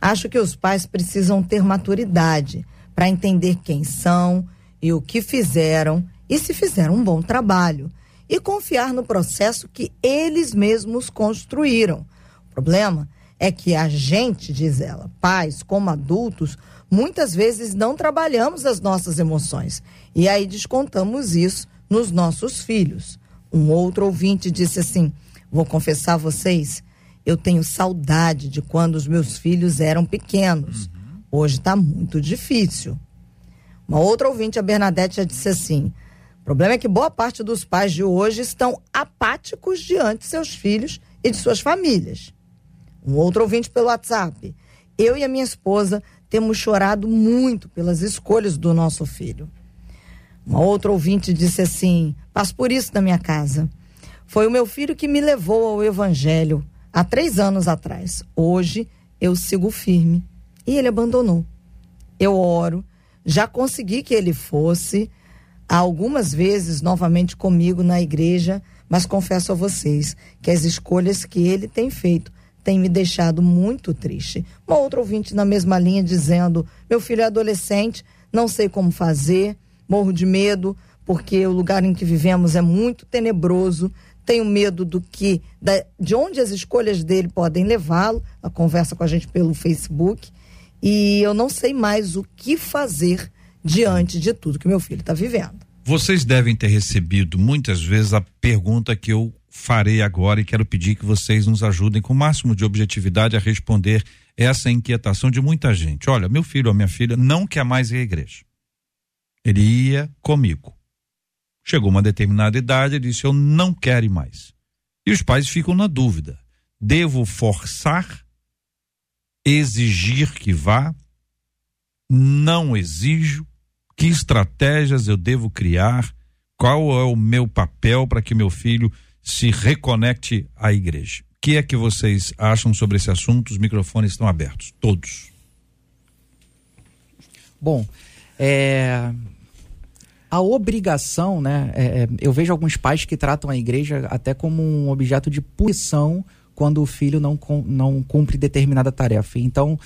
acho que os pais precisam ter maturidade para entender quem são e o que fizeram e se fizeram um bom trabalho e confiar no processo que eles mesmos construíram. O problema é que a gente, diz ela, pais como adultos, muitas vezes não trabalhamos as nossas emoções e aí descontamos isso nos nossos filhos. Um outro ouvinte disse assim: Vou confessar a vocês, eu tenho saudade de quando os meus filhos eram pequenos. Hoje está muito difícil. Uma outra ouvinte, a Bernadette, já disse assim: o problema é que boa parte dos pais de hoje estão apáticos diante de seus filhos e de suas famílias. Um outro ouvinte pelo WhatsApp. Eu e a minha esposa temos chorado muito pelas escolhas do nosso filho. Uma outra ouvinte disse assim: passo por isso na minha casa. Foi o meu filho que me levou ao Evangelho há três anos atrás. Hoje eu sigo firme. E ele abandonou. Eu oro, já consegui que ele fosse algumas vezes novamente comigo na igreja, mas confesso a vocês que as escolhas que ele tem feito têm me deixado muito triste. Uma outra ouvinte na mesma linha dizendo: meu filho é adolescente, não sei como fazer, morro de medo, porque o lugar em que vivemos é muito tenebroso. Tenho medo do que, da, de onde as escolhas dele podem levá-lo. A conversa com a gente pelo Facebook. E eu não sei mais o que fazer diante de tudo que meu filho está vivendo. Vocês devem ter recebido muitas vezes a pergunta que eu farei agora e quero pedir que vocês nos ajudem com o máximo de objetividade a responder essa inquietação de muita gente. Olha, meu filho ou minha filha não quer mais ir à igreja. Ele ia comigo. Chegou uma determinada idade, ele disse: Eu não quero mais. E os pais ficam na dúvida: devo forçar, exigir que vá, não exijo, que estratégias eu devo criar, qual é o meu papel para que meu filho se reconecte à igreja. O que é que vocês acham sobre esse assunto? Os microfones estão abertos, todos. Bom, é, a obrigação, né? É, é, eu vejo alguns pais que tratam a igreja até como um objeto de punição quando o filho não, não cumpre determinada tarefa. Então,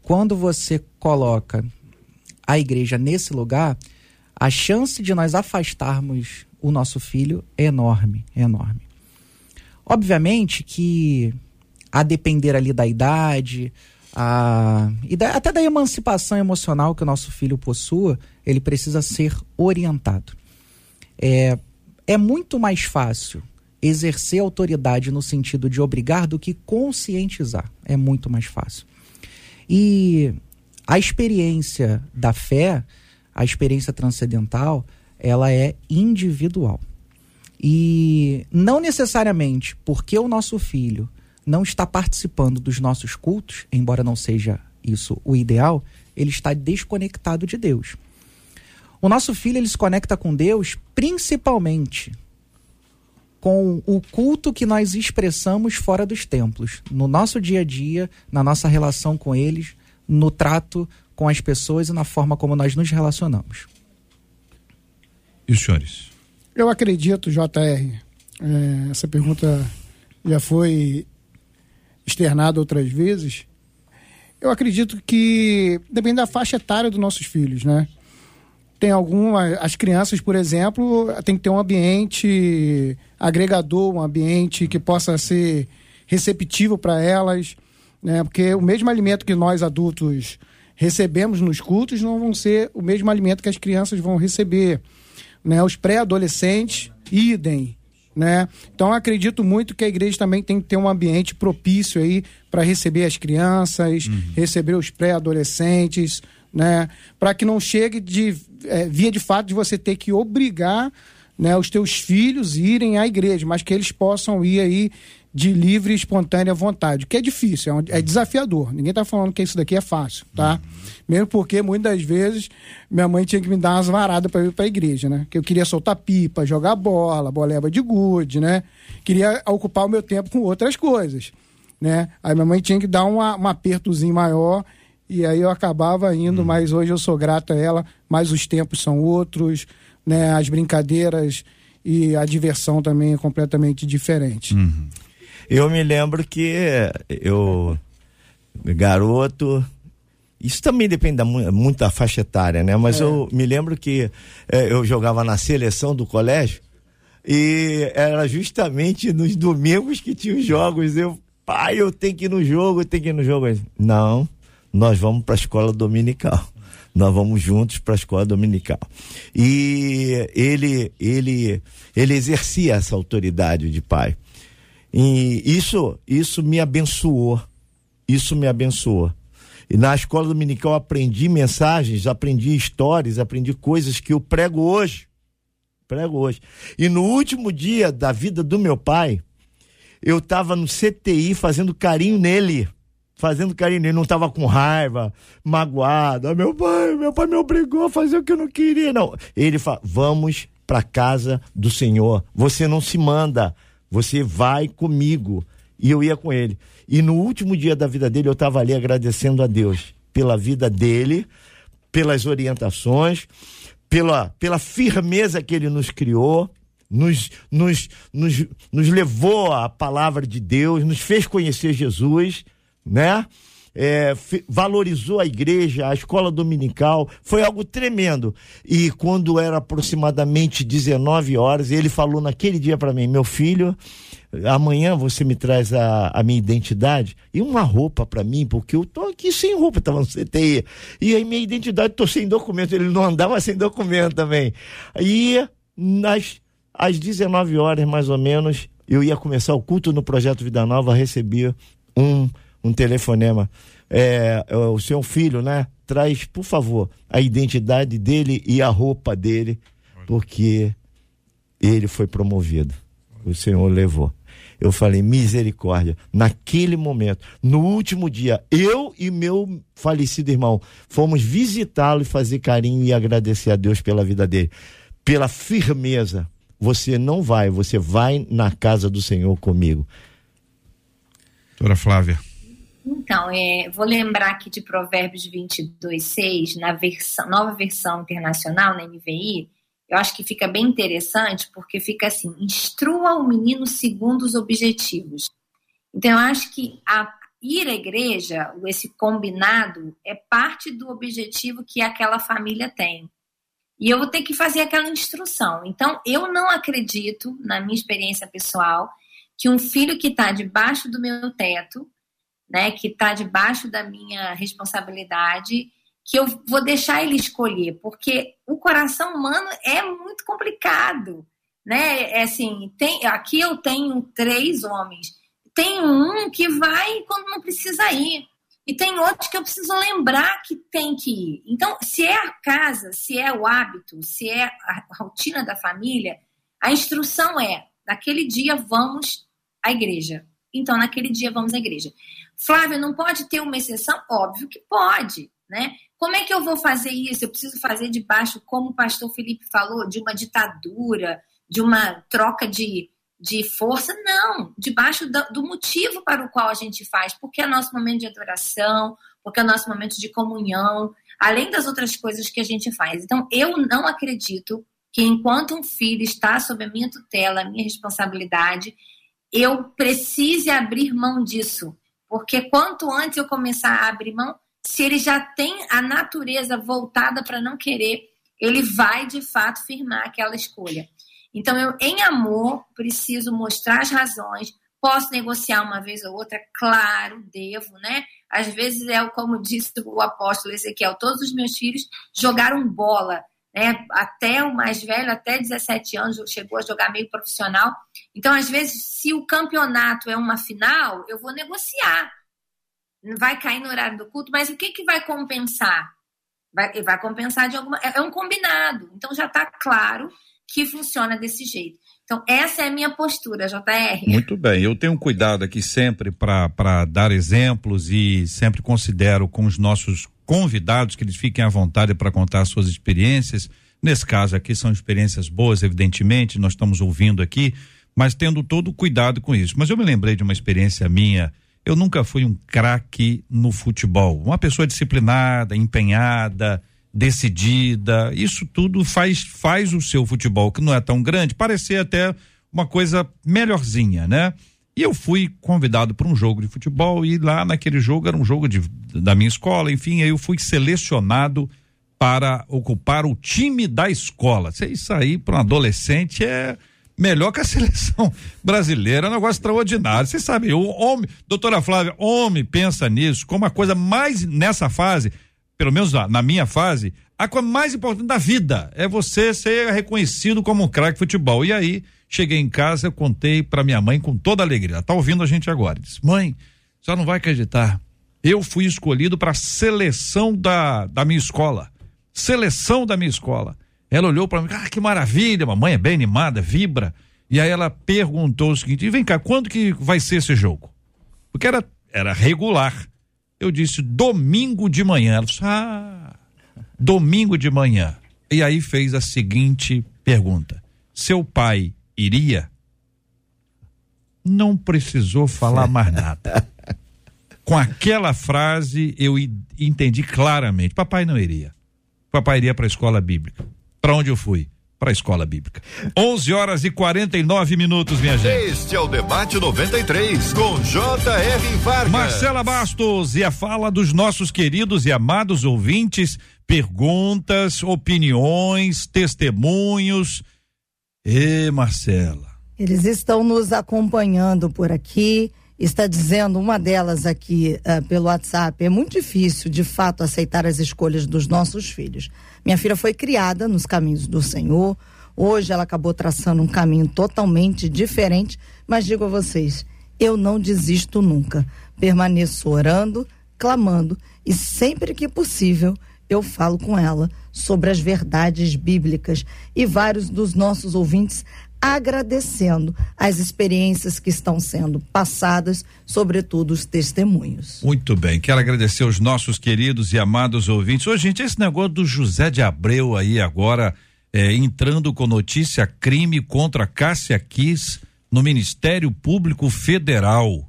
quando você coloca a igreja nesse lugar, a chance de nós afastarmos o nosso filho é enorme, é enorme. Obviamente que a depender ali da idade, a, e da, até da emancipação emocional que o nosso filho possua, ele precisa ser orientado. É, é muito mais fácil exercer autoridade no sentido de obrigar do que conscientizar. É muito mais fácil. E a experiência da fé, a experiência transcendental, ela é individual. E não necessariamente porque o nosso filho não está participando dos nossos cultos, embora não seja isso o ideal, ele está desconectado de Deus. O nosso filho ele se conecta com Deus principalmente com o culto que nós expressamos fora dos templos, no nosso dia a dia, na nossa relação com eles, no trato com as pessoas e na forma como nós nos relacionamos. E os senhores? Eu acredito, JR, é, essa pergunta já foi externada outras vezes. Eu acredito que depende da faixa etária dos nossos filhos, né? Tem algumas. As crianças, por exemplo, tem que ter um ambiente agregador, um ambiente que possa ser receptivo para elas, né? Porque o mesmo alimento que nós adultos recebemos nos cultos não vão ser o mesmo alimento que as crianças vão receber né? Os pré-adolescentes, idem, né? Então acredito muito que a igreja também tem que ter um ambiente propício aí para receber as crianças, uhum. receber os pré-adolescentes, né? Para que não chegue de é, via de fato de você ter que obrigar né, os teus filhos irem à igreja, mas que eles possam ir aí de livre e espontânea vontade, que é difícil, é, um, é desafiador. Ninguém está falando que isso daqui é fácil, tá? Uhum. Mesmo porque muitas vezes minha mãe tinha que me dar umas varadas para ir para a igreja, né? Que eu queria soltar pipa, jogar bola, boleba de gude, né? Queria ocupar o meu tempo com outras coisas, né? Aí minha mãe tinha que dar uma, um apertozinho maior e aí eu acabava indo, uhum. mas hoje eu sou grato a ela, mas os tempos são outros, né? As brincadeiras e a diversão também é completamente diferente. Uhum. Eu me lembro que eu, garoto, isso também depende da, muito da faixa etária, né? Mas é. eu me lembro que é, eu jogava na seleção do colégio e era justamente nos domingos que tinha os jogos. Eu, pai, eu tenho que ir no jogo, eu tenho que ir no jogo. Não, nós vamos para a escola dominical. Nós vamos juntos para a escola dominical. E ele, ele, ele exercia essa autoridade de pai. E isso, isso me abençoou. Isso me abençoou. E na escola dominical aprendi mensagens, aprendi histórias, aprendi coisas que eu prego hoje. Prego hoje. E no último dia da vida do meu pai, eu estava no CTI fazendo carinho nele. Fazendo carinho nele, não estava com raiva, magoado. Ah, meu pai, meu pai me obrigou a fazer o que eu não queria. Não. Ele fala: vamos para casa do Senhor. Você não se manda, você vai comigo. E eu ia com ele. E no último dia da vida dele, eu estava ali agradecendo a Deus pela vida dele, pelas orientações, pela, pela firmeza que ele nos criou, nos, nos, nos, nos levou à palavra de Deus, nos fez conhecer Jesus, né? É, valorizou a igreja, a escola dominical, foi algo tremendo. E quando era aproximadamente 19 horas, ele falou naquele dia para mim: Meu filho, amanhã você me traz a, a minha identidade e uma roupa para mim, porque eu tô aqui sem roupa, tava no CTI. E aí minha identidade, tô sem documento. Ele não andava sem documento também. E nas às 19 horas, mais ou menos, eu ia começar o culto no Projeto Vida Nova, recebi um, um telefonema. É, é, o seu filho, né? Traz, por favor, a identidade dele e a roupa dele, porque ele foi promovido. O Senhor levou. Eu falei, misericórdia. Naquele momento, no último dia, eu e meu falecido irmão fomos visitá-lo e fazer carinho e agradecer a Deus pela vida dele, pela firmeza. Você não vai, você vai na casa do Senhor comigo. Doutora Flávia. Então, é, vou lembrar aqui de Provérbios 22, 6, na versão, nova versão internacional, na NVI, eu acho que fica bem interessante, porque fica assim: instrua o menino segundo os objetivos. Então, eu acho que a, ir à igreja, esse combinado, é parte do objetivo que aquela família tem. E eu vou ter que fazer aquela instrução. Então, eu não acredito, na minha experiência pessoal, que um filho que está debaixo do meu teto, né, que está debaixo da minha responsabilidade, que eu vou deixar ele escolher, porque o coração humano é muito complicado, né? É assim, tem, aqui eu tenho três homens, tem um que vai quando não precisa ir, e tem outros que eu preciso lembrar que tem que ir. Então, se é a casa, se é o hábito, se é a rotina da família, a instrução é: naquele dia vamos à igreja. Então, naquele dia vamos à igreja. Flávia, não pode ter uma exceção? Óbvio que pode, né? Como é que eu vou fazer isso? Eu preciso fazer debaixo, como o pastor Felipe falou, de uma ditadura, de uma troca de, de força? Não, debaixo do, do motivo para o qual a gente faz, porque é nosso momento de adoração, porque é nosso momento de comunhão, além das outras coisas que a gente faz. Então, eu não acredito que enquanto um filho está sob a minha tutela, a minha responsabilidade, eu precise abrir mão disso. Porque quanto antes eu começar a abrir mão, se ele já tem a natureza voltada para não querer, ele vai de fato firmar aquela escolha. Então, eu, em amor, preciso mostrar as razões. Posso negociar uma vez ou outra, claro, devo, né? Às vezes é como disse o apóstolo Ezequiel: todos os meus filhos jogaram bola, né? Até o mais velho, até 17 anos, chegou a jogar meio profissional. Então, às vezes, se o campeonato é uma final, eu vou negociar vai cair no horário do culto, mas o que, que vai compensar? Vai, vai compensar de alguma. É, é um combinado. Então já está claro que funciona desse jeito. Então, essa é a minha postura, JR. Muito bem. Eu tenho cuidado aqui sempre para dar exemplos e sempre considero com os nossos convidados que eles fiquem à vontade para contar suas experiências. Nesse caso aqui são experiências boas, evidentemente, nós estamos ouvindo aqui, mas tendo todo cuidado com isso. Mas eu me lembrei de uma experiência minha eu nunca fui um craque no futebol. Uma pessoa disciplinada, empenhada, decidida. Isso tudo faz, faz o seu futebol, que não é tão grande, parecer até uma coisa melhorzinha, né? E eu fui convidado para um jogo de futebol e lá naquele jogo era um jogo de, da minha escola, enfim, aí eu fui selecionado para ocupar o time da escola. Isso aí para um adolescente é melhor que a (laughs) seleção brasileira, é um negócio extraordinário. Você sabe, o homem, doutora Flávia, homem pensa nisso como a coisa mais nessa fase, pelo menos na, na minha fase, a coisa mais importante da vida é você ser reconhecido como um craque de futebol. E aí, cheguei em casa, eu contei para minha mãe com toda alegria. Ela tá ouvindo a gente agora. Disse: "Mãe, só não vai acreditar. Eu fui escolhido para seleção da, da minha escola. Seleção da minha escola. Ela olhou para mim, ah, que maravilha, mamãe é bem animada, vibra. E aí ela perguntou o seguinte: vem cá, quando que vai ser esse jogo? Porque era, era regular. Eu disse domingo de manhã. Ela disse, ah, domingo de manhã. E aí fez a seguinte pergunta: seu pai iria? Não precisou falar mais nada. Com aquela frase eu entendi claramente: papai não iria. Papai iria para a escola bíblica. Para onde eu fui? Para a escola bíblica. 11 horas e 49 minutos, minha gente. Este é o Debate 93 com J.R. Vargas. Marcela Bastos e a fala dos nossos queridos e amados ouvintes. Perguntas, opiniões, testemunhos. E Marcela. Eles estão nos acompanhando por aqui está dizendo, uma delas aqui uh, pelo WhatsApp, é muito difícil, de fato, aceitar as escolhas dos nossos filhos. Minha filha foi criada nos caminhos do Senhor, hoje ela acabou traçando um caminho totalmente diferente, mas digo a vocês, eu não desisto nunca. Permaneço orando, clamando e sempre que possível eu falo com ela sobre as verdades bíblicas e vários dos nossos ouvintes agradecendo as experiências que estão sendo passadas, sobretudo os testemunhos. Muito bem, quero agradecer os nossos queridos e amados ouvintes. Ô, gente, esse negócio do José de Abreu aí agora é, entrando com notícia crime contra Cássia Kiss no Ministério Público Federal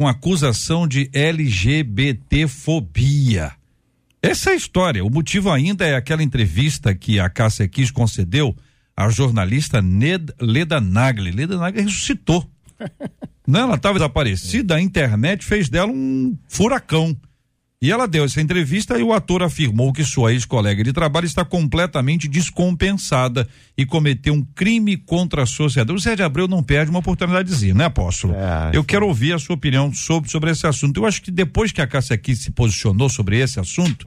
com acusação de LGBTfobia. Essa é a história. O motivo ainda é aquela entrevista que a Cássia Kiss concedeu a jornalista Ned, Leda Nagli. Leda Nagli ressuscitou. (laughs) Não, ela estava desaparecida, a internet fez dela um furacão. E ela deu essa entrevista e o ator afirmou que sua ex-colega de trabalho está completamente descompensada e cometeu um crime contra a sociedade. O Zé de Abreu não perde uma oportunidadezinha, né, apóstolo? É, eu quero ouvir a sua opinião sobre, sobre esse assunto. Eu acho que depois que a Cássia aqui se posicionou sobre esse assunto,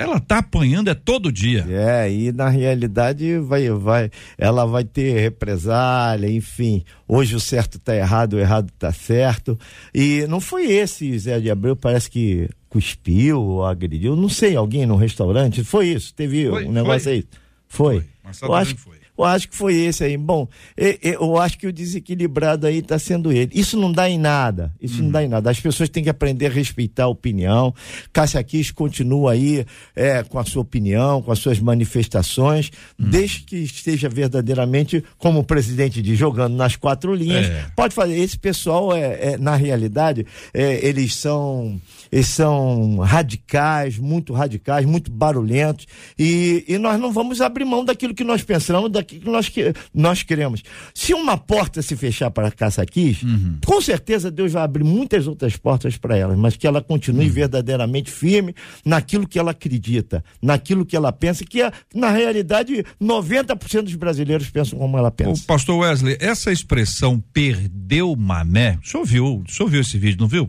ela tá apanhando é todo dia. É, e na realidade vai, vai, ela vai ter represália, enfim. Hoje o certo tá errado, o errado tá certo. E não foi esse Zé de Abreu, parece que cuspiu ou agrediu, não sei, alguém no restaurante. Foi isso, teve foi, um negócio foi. aí. Foi. foi. Eu acho, foi. Eu acho que foi esse aí. Bom, eu acho que o desequilibrado aí está sendo ele. Isso não dá em nada. Isso não uhum. dá em nada. As pessoas têm que aprender a respeitar a opinião. Cássia Kiss continua aí é, com a sua opinião, com as suas manifestações, hum. desde que esteja verdadeiramente, como o presidente diz, jogando nas quatro linhas. É. Pode fazer. Esse pessoal, é, é na realidade, é, eles são eles são radicais, muito radicais, muito barulhentos, e, e nós não vamos abrir mão daquilo que nós pensamos, daquilo que nós, que, nós queremos. Se uma porta se fechar para a caça aqui, uhum. com certeza Deus vai abrir muitas outras portas para ela, mas que ela continue uhum. verdadeiramente firme naquilo que ela acredita, naquilo que ela pensa, que é, na realidade 90% dos brasileiros pensam como ela pensa. O pastor Wesley, essa expressão perdeu mané, o senhor viu, o senhor viu esse vídeo, não viu,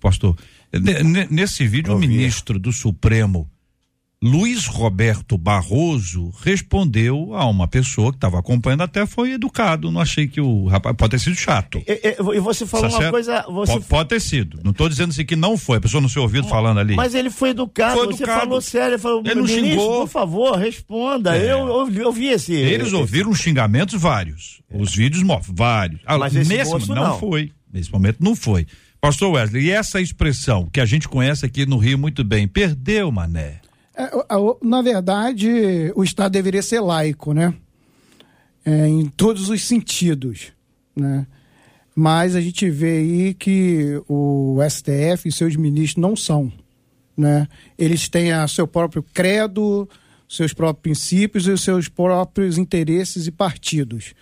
pastor? Nesse vídeo, o ministro do Supremo, Luiz Roberto Barroso, respondeu a uma pessoa que estava acompanhando, até foi educado. Não achei que o rapaz. Pode ter sido chato. E, e você falou tá uma coisa. Você... Pode, pode, ter sido. Não estou dizendo assim que não foi. A pessoa não se ouvido falando ali. Mas ele foi educado. Foi educado. Você falou sério. Ele, falou, ele não xingou. Por favor, responda. É. Eu, eu, eu, vi esse. Eles ouviram xingamentos vários. É. Os vídeos mostram vários. Mas nesse momento não, não foi. Nesse momento não foi. Pastor Wesley, e essa expressão que a gente conhece aqui no Rio muito bem, perdeu, mané? É, na verdade, o Estado deveria ser laico, né? É, em todos os sentidos, né? Mas a gente vê aí que o STF e seus ministros não são, né? Eles têm a seu próprio credo, seus próprios princípios e os seus próprios interesses e partidos.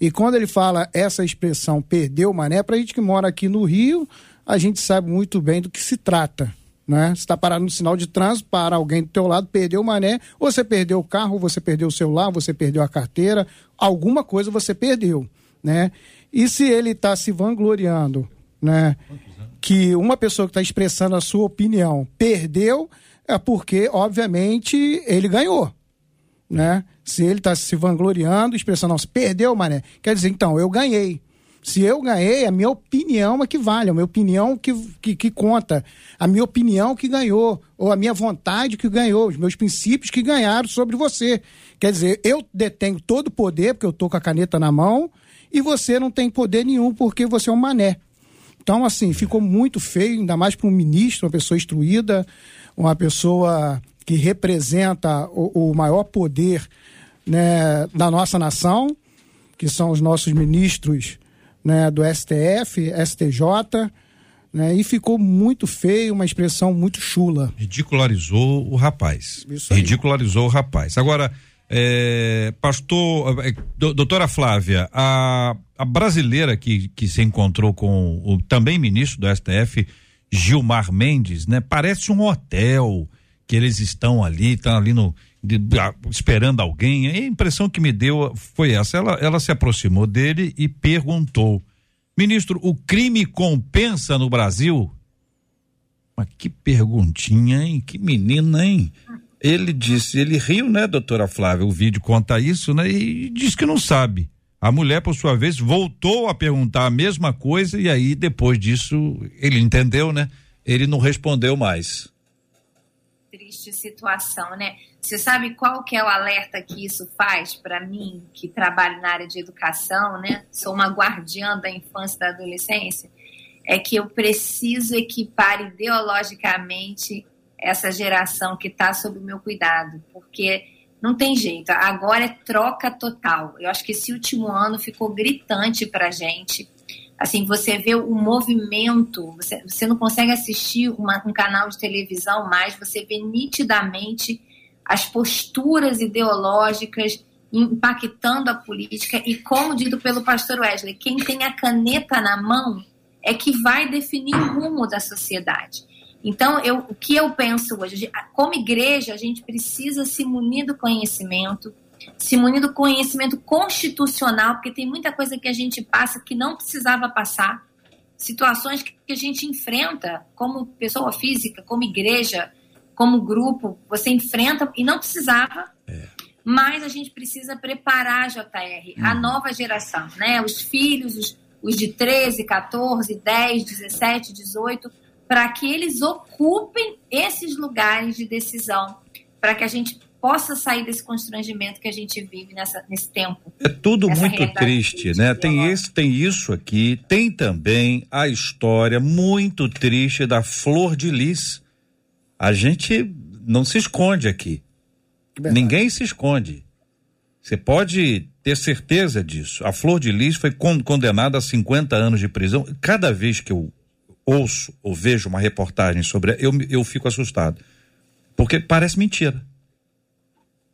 E quando ele fala essa expressão perdeu mané, para a gente que mora aqui no Rio, a gente sabe muito bem do que se trata. Né? Você está parado no sinal de trânsito, para alguém do teu lado, perdeu o mané, ou você perdeu o carro, você perdeu o celular, você perdeu a carteira, alguma coisa você perdeu, né? E se ele está se vangloriando, né? Que uma pessoa que está expressando a sua opinião perdeu, é porque, obviamente, ele ganhou, né? Se ele está se vangloriando, expressando, nossa, perdeu, mané, quer dizer, então, eu ganhei. Se eu ganhei, a minha opinião é que vale, a minha opinião que, que, que, conta, a minha opinião que ganhou, ou a minha vontade que ganhou, os meus princípios que ganharam sobre você. Quer dizer, eu detenho todo o poder, porque eu estou com a caneta na mão, e você não tem poder nenhum, porque você é um mané. Então, assim, ficou muito feio, ainda mais para um ministro, uma pessoa instruída, uma pessoa que representa o, o maior poder né, da nossa nação, que são os nossos ministros né, do STF, STJ, né, e ficou muito feio, uma expressão muito chula. Ridicularizou o rapaz. Ridicularizou o rapaz. Agora, é, pastor, é, doutora Flávia, a, a brasileira que, que se encontrou com o também ministro do STF, Gilmar Mendes, né? Parece um hotel que eles estão ali, estão ali no de, esperando alguém. A impressão que me deu foi essa. Ela, ela se aproximou dele e perguntou: Ministro, o crime compensa no Brasil? Mas que perguntinha, hein? Que menina, hein? Ele disse, ele riu, né, doutora Flávia? O vídeo conta isso, né? E diz que não sabe. A mulher, por sua vez, voltou a perguntar a mesma coisa e aí, depois disso, ele entendeu, né? Ele não respondeu mais. Triste situação, né? Você sabe qual que é o alerta que isso faz para mim, que trabalho na área de educação, né? Sou uma guardiã da infância e da adolescência. É que eu preciso equipar ideologicamente essa geração que está sob o meu cuidado, porque não tem jeito. Agora é troca total. Eu acho que esse último ano ficou gritante para gente. Assim, você vê o movimento, você, você não consegue assistir uma, um canal de televisão mais, você vê nitidamente as posturas ideológicas impactando a política e como dito pelo pastor Wesley, quem tem a caneta na mão é que vai definir o rumo da sociedade. Então, eu, o que eu penso hoje, como igreja, a gente precisa se munir do conhecimento, se munir do conhecimento constitucional, porque tem muita coisa que a gente passa que não precisava passar, situações que a gente enfrenta como pessoa física, como igreja, como grupo, você enfrenta e não precisava. É. Mas a gente precisa preparar a JR, a uhum. nova geração, né? Os filhos, os, os de 13, 14, 10, 17, 18, para que eles ocupem esses lugares de decisão, para que a gente possa sair desse constrangimento que a gente vive nessa, nesse tempo. É tudo muito triste, né? Tem esse, tem isso aqui, tem também a história muito triste da Flor de Lis, a gente não se esconde aqui. Ninguém se esconde. Você pode ter certeza disso. A Flor de Lis foi condenada a 50 anos de prisão. Cada vez que eu ouço ou vejo uma reportagem sobre eu eu fico assustado. Porque parece mentira.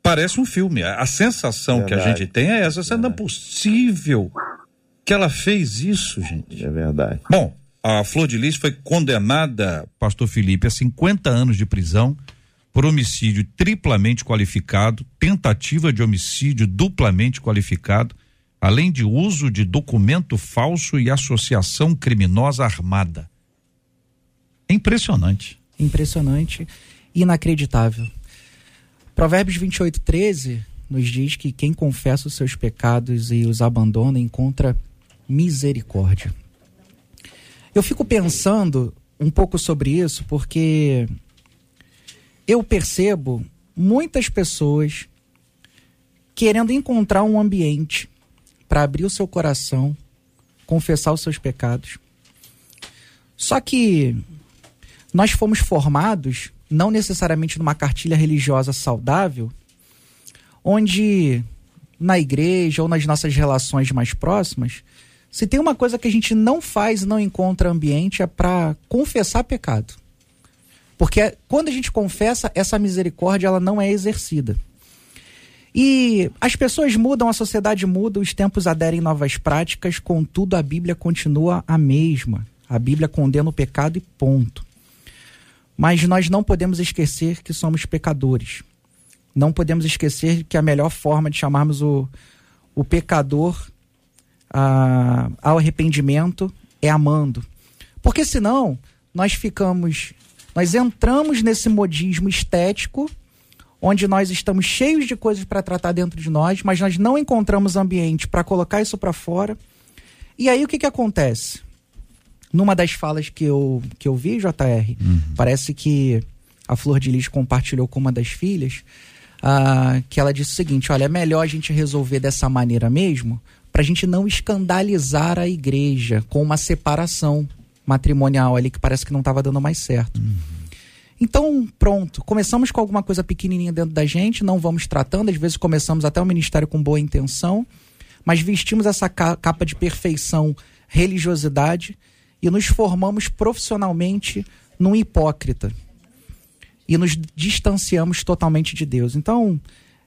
Parece um filme. A, sensação verdade. que a gente tem é essa. Verdade. Não é possível que ela fez isso, gente. É verdade. Bom, a Flor de Lis foi condenada, pastor Felipe, a 50 anos de prisão por homicídio triplamente qualificado, tentativa de homicídio duplamente qualificado, além de uso de documento falso e associação criminosa armada. É impressionante. Impressionante, inacreditável. Provérbios 28, 13 nos diz que quem confessa os seus pecados e os abandona encontra misericórdia. Eu fico pensando um pouco sobre isso porque eu percebo muitas pessoas querendo encontrar um ambiente para abrir o seu coração, confessar os seus pecados. Só que nós fomos formados não necessariamente numa cartilha religiosa saudável, onde na igreja ou nas nossas relações mais próximas se tem uma coisa que a gente não faz não encontra ambiente é para confessar pecado. Porque quando a gente confessa, essa misericórdia ela não é exercida. E as pessoas mudam, a sociedade muda, os tempos aderem novas práticas, contudo a Bíblia continua a mesma. A Bíblia condena o pecado e ponto. Mas nós não podemos esquecer que somos pecadores. Não podemos esquecer que a melhor forma de chamarmos o, o pecador a, ao arrependimento é amando. Porque senão nós ficamos, nós entramos nesse modismo estético, onde nós estamos cheios de coisas para tratar dentro de nós, mas nós não encontramos ambiente para colocar isso para fora. E aí o que que acontece? Numa das falas que eu, que eu vi, JR, uhum. parece que a Flor de Lis compartilhou com uma das filhas, uh, que ela disse o seguinte: olha, é melhor a gente resolver dessa maneira mesmo, para a gente não escandalizar a igreja com uma separação matrimonial ali que parece que não estava dando mais certo. Uhum. Então, pronto, começamos com alguma coisa pequenininha dentro da gente, não vamos tratando, às vezes começamos até o ministério com boa intenção, mas vestimos essa capa de perfeição, religiosidade e nos formamos profissionalmente num hipócrita. E nos distanciamos totalmente de Deus. Então,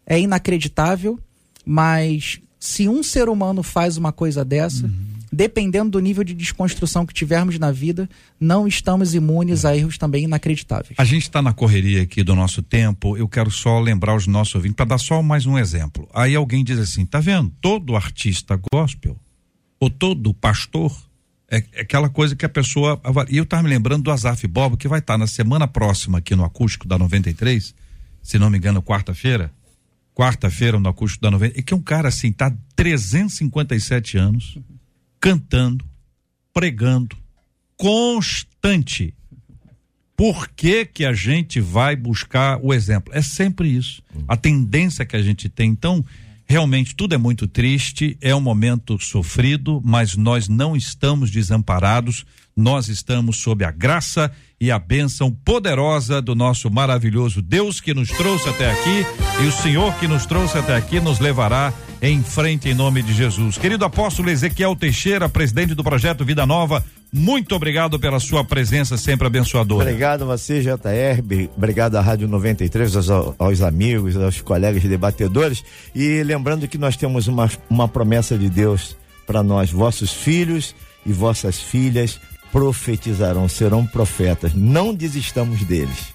é inacreditável, mas se um ser humano faz uma coisa dessa, uhum dependendo do nível de desconstrução que tivermos na vida, não estamos imunes a erros também inacreditáveis. A gente está na correria aqui do nosso tempo, eu quero só lembrar os nossos ouvintes, para dar só mais um exemplo. Aí alguém diz assim: tá vendo? Todo artista gospel, ou todo pastor, é, é aquela coisa que a pessoa. E eu estava me lembrando do Azaf Bob, que vai estar tá na semana próxima aqui no Acústico da 93, se não me engano, quarta-feira. Quarta-feira no Acústico da 93, e que é um cara assim, tá 357 anos cantando, pregando, constante. Por que que a gente vai buscar o exemplo? É sempre isso. A tendência que a gente tem. Então, realmente tudo é muito triste, é um momento sofrido, mas nós não estamos desamparados, nós estamos sob a graça e a bênção poderosa do nosso maravilhoso Deus que nos trouxe até aqui e o Senhor que nos trouxe até aqui nos levará em frente em nome de Jesus. Querido apóstolo Ezequiel Teixeira, presidente do projeto Vida Nova, muito obrigado pela sua presença sempre abençoadora. Obrigado a você, JR. Obrigado à Rádio 93, aos, aos amigos, aos colegas debatedores. E lembrando que nós temos uma, uma promessa de Deus para nós, vossos filhos e vossas filhas profetizarão, serão profetas. Não desistamos deles.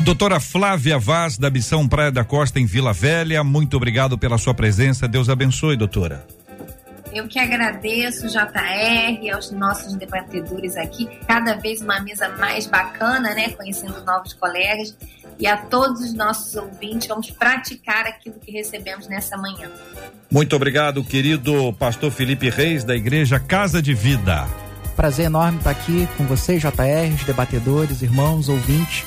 Doutora Flávia Vaz, da Missão Praia da Costa, em Vila Velha, muito obrigado pela sua presença. Deus abençoe, doutora. Eu que agradeço, JR, aos nossos debatedores aqui. Cada vez uma mesa mais bacana, né? Conhecendo novos colegas. E a todos os nossos ouvintes, vamos praticar aquilo que recebemos nessa manhã. Muito obrigado, querido pastor Felipe Reis, da Igreja Casa de Vida. Prazer enorme estar aqui com vocês, JR, os debatedores, irmãos, ouvintes.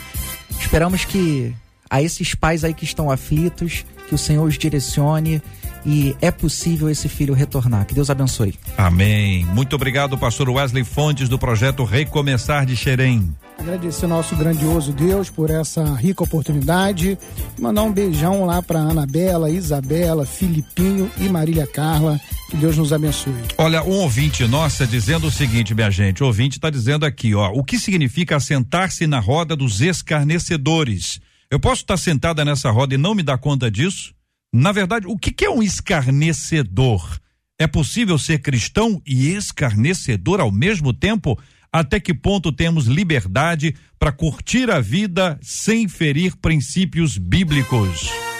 Esperamos que a esses pais aí que estão aflitos, que o Senhor os direcione e é possível esse filho retornar. Que Deus abençoe. Amém. Muito obrigado, pastor Wesley Fontes, do projeto Recomeçar de Xerém. Agradecer ao nosso grandioso Deus por essa rica oportunidade. Mandar um beijão lá para Anabela, Isabela, Filipinho e Marília Carla. Que Deus nos abençoe. Olha, um ouvinte nossa dizendo o seguinte, minha gente. O ouvinte está dizendo aqui, ó. O que significa sentar-se na roda dos escarnecedores? Eu posso estar sentada nessa roda e não me dar conta disso? Na verdade, o que, que é um escarnecedor? É possível ser cristão e escarnecedor ao mesmo tempo? Até que ponto temos liberdade para curtir a vida sem ferir princípios bíblicos?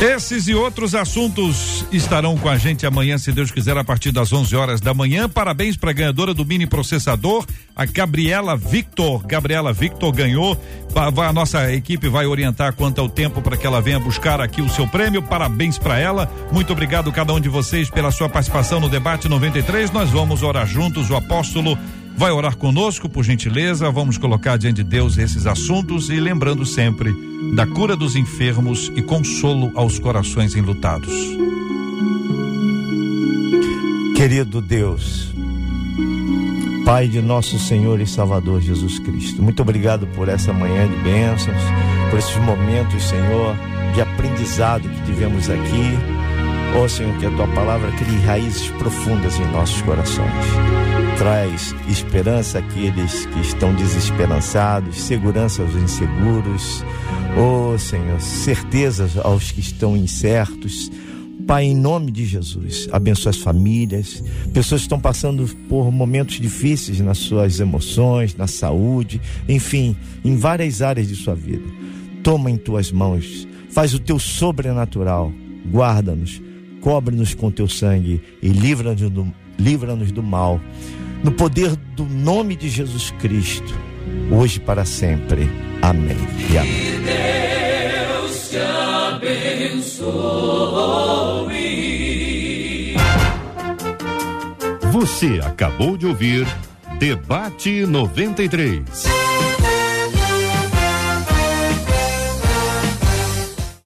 Esses e outros assuntos estarão com a gente amanhã, se Deus quiser, a partir das 11 horas da manhã. Parabéns para a ganhadora do mini processador, a Gabriela Victor. Gabriela Victor ganhou. A nossa equipe vai orientar quanto ao tempo para que ela venha buscar aqui o seu prêmio. Parabéns para ela. Muito obrigado cada um de vocês pela sua participação no debate 93. Nós vamos orar juntos. O apóstolo vai orar conosco, por gentileza. Vamos colocar diante de Deus esses assuntos e lembrando sempre da cura dos enfermos e consolo aos corações enlutados. Querido Deus, Pai de nosso Senhor e Salvador Jesus Cristo, muito obrigado por essa manhã de bênçãos, por esses momentos, Senhor, de aprendizado que tivemos aqui. Ó oh, Senhor, que a tua palavra crie raízes profundas em nossos corações traz esperança àqueles que estão desesperançados, segurança aos inseguros, oh Senhor, certezas aos que estão incertos. Pai, em nome de Jesus, abençoa as famílias, pessoas que estão passando por momentos difíceis nas suas emoções, na saúde, enfim, em várias áreas de sua vida. Toma em tuas mãos, faz o teu sobrenatural, guarda-nos, cobre-nos com teu sangue e livra-nos do, livra do mal no poder do nome de Jesus Cristo, hoje para sempre. Amém. E amém. Que Deus te abençoe. Você acabou de ouvir Debate 93.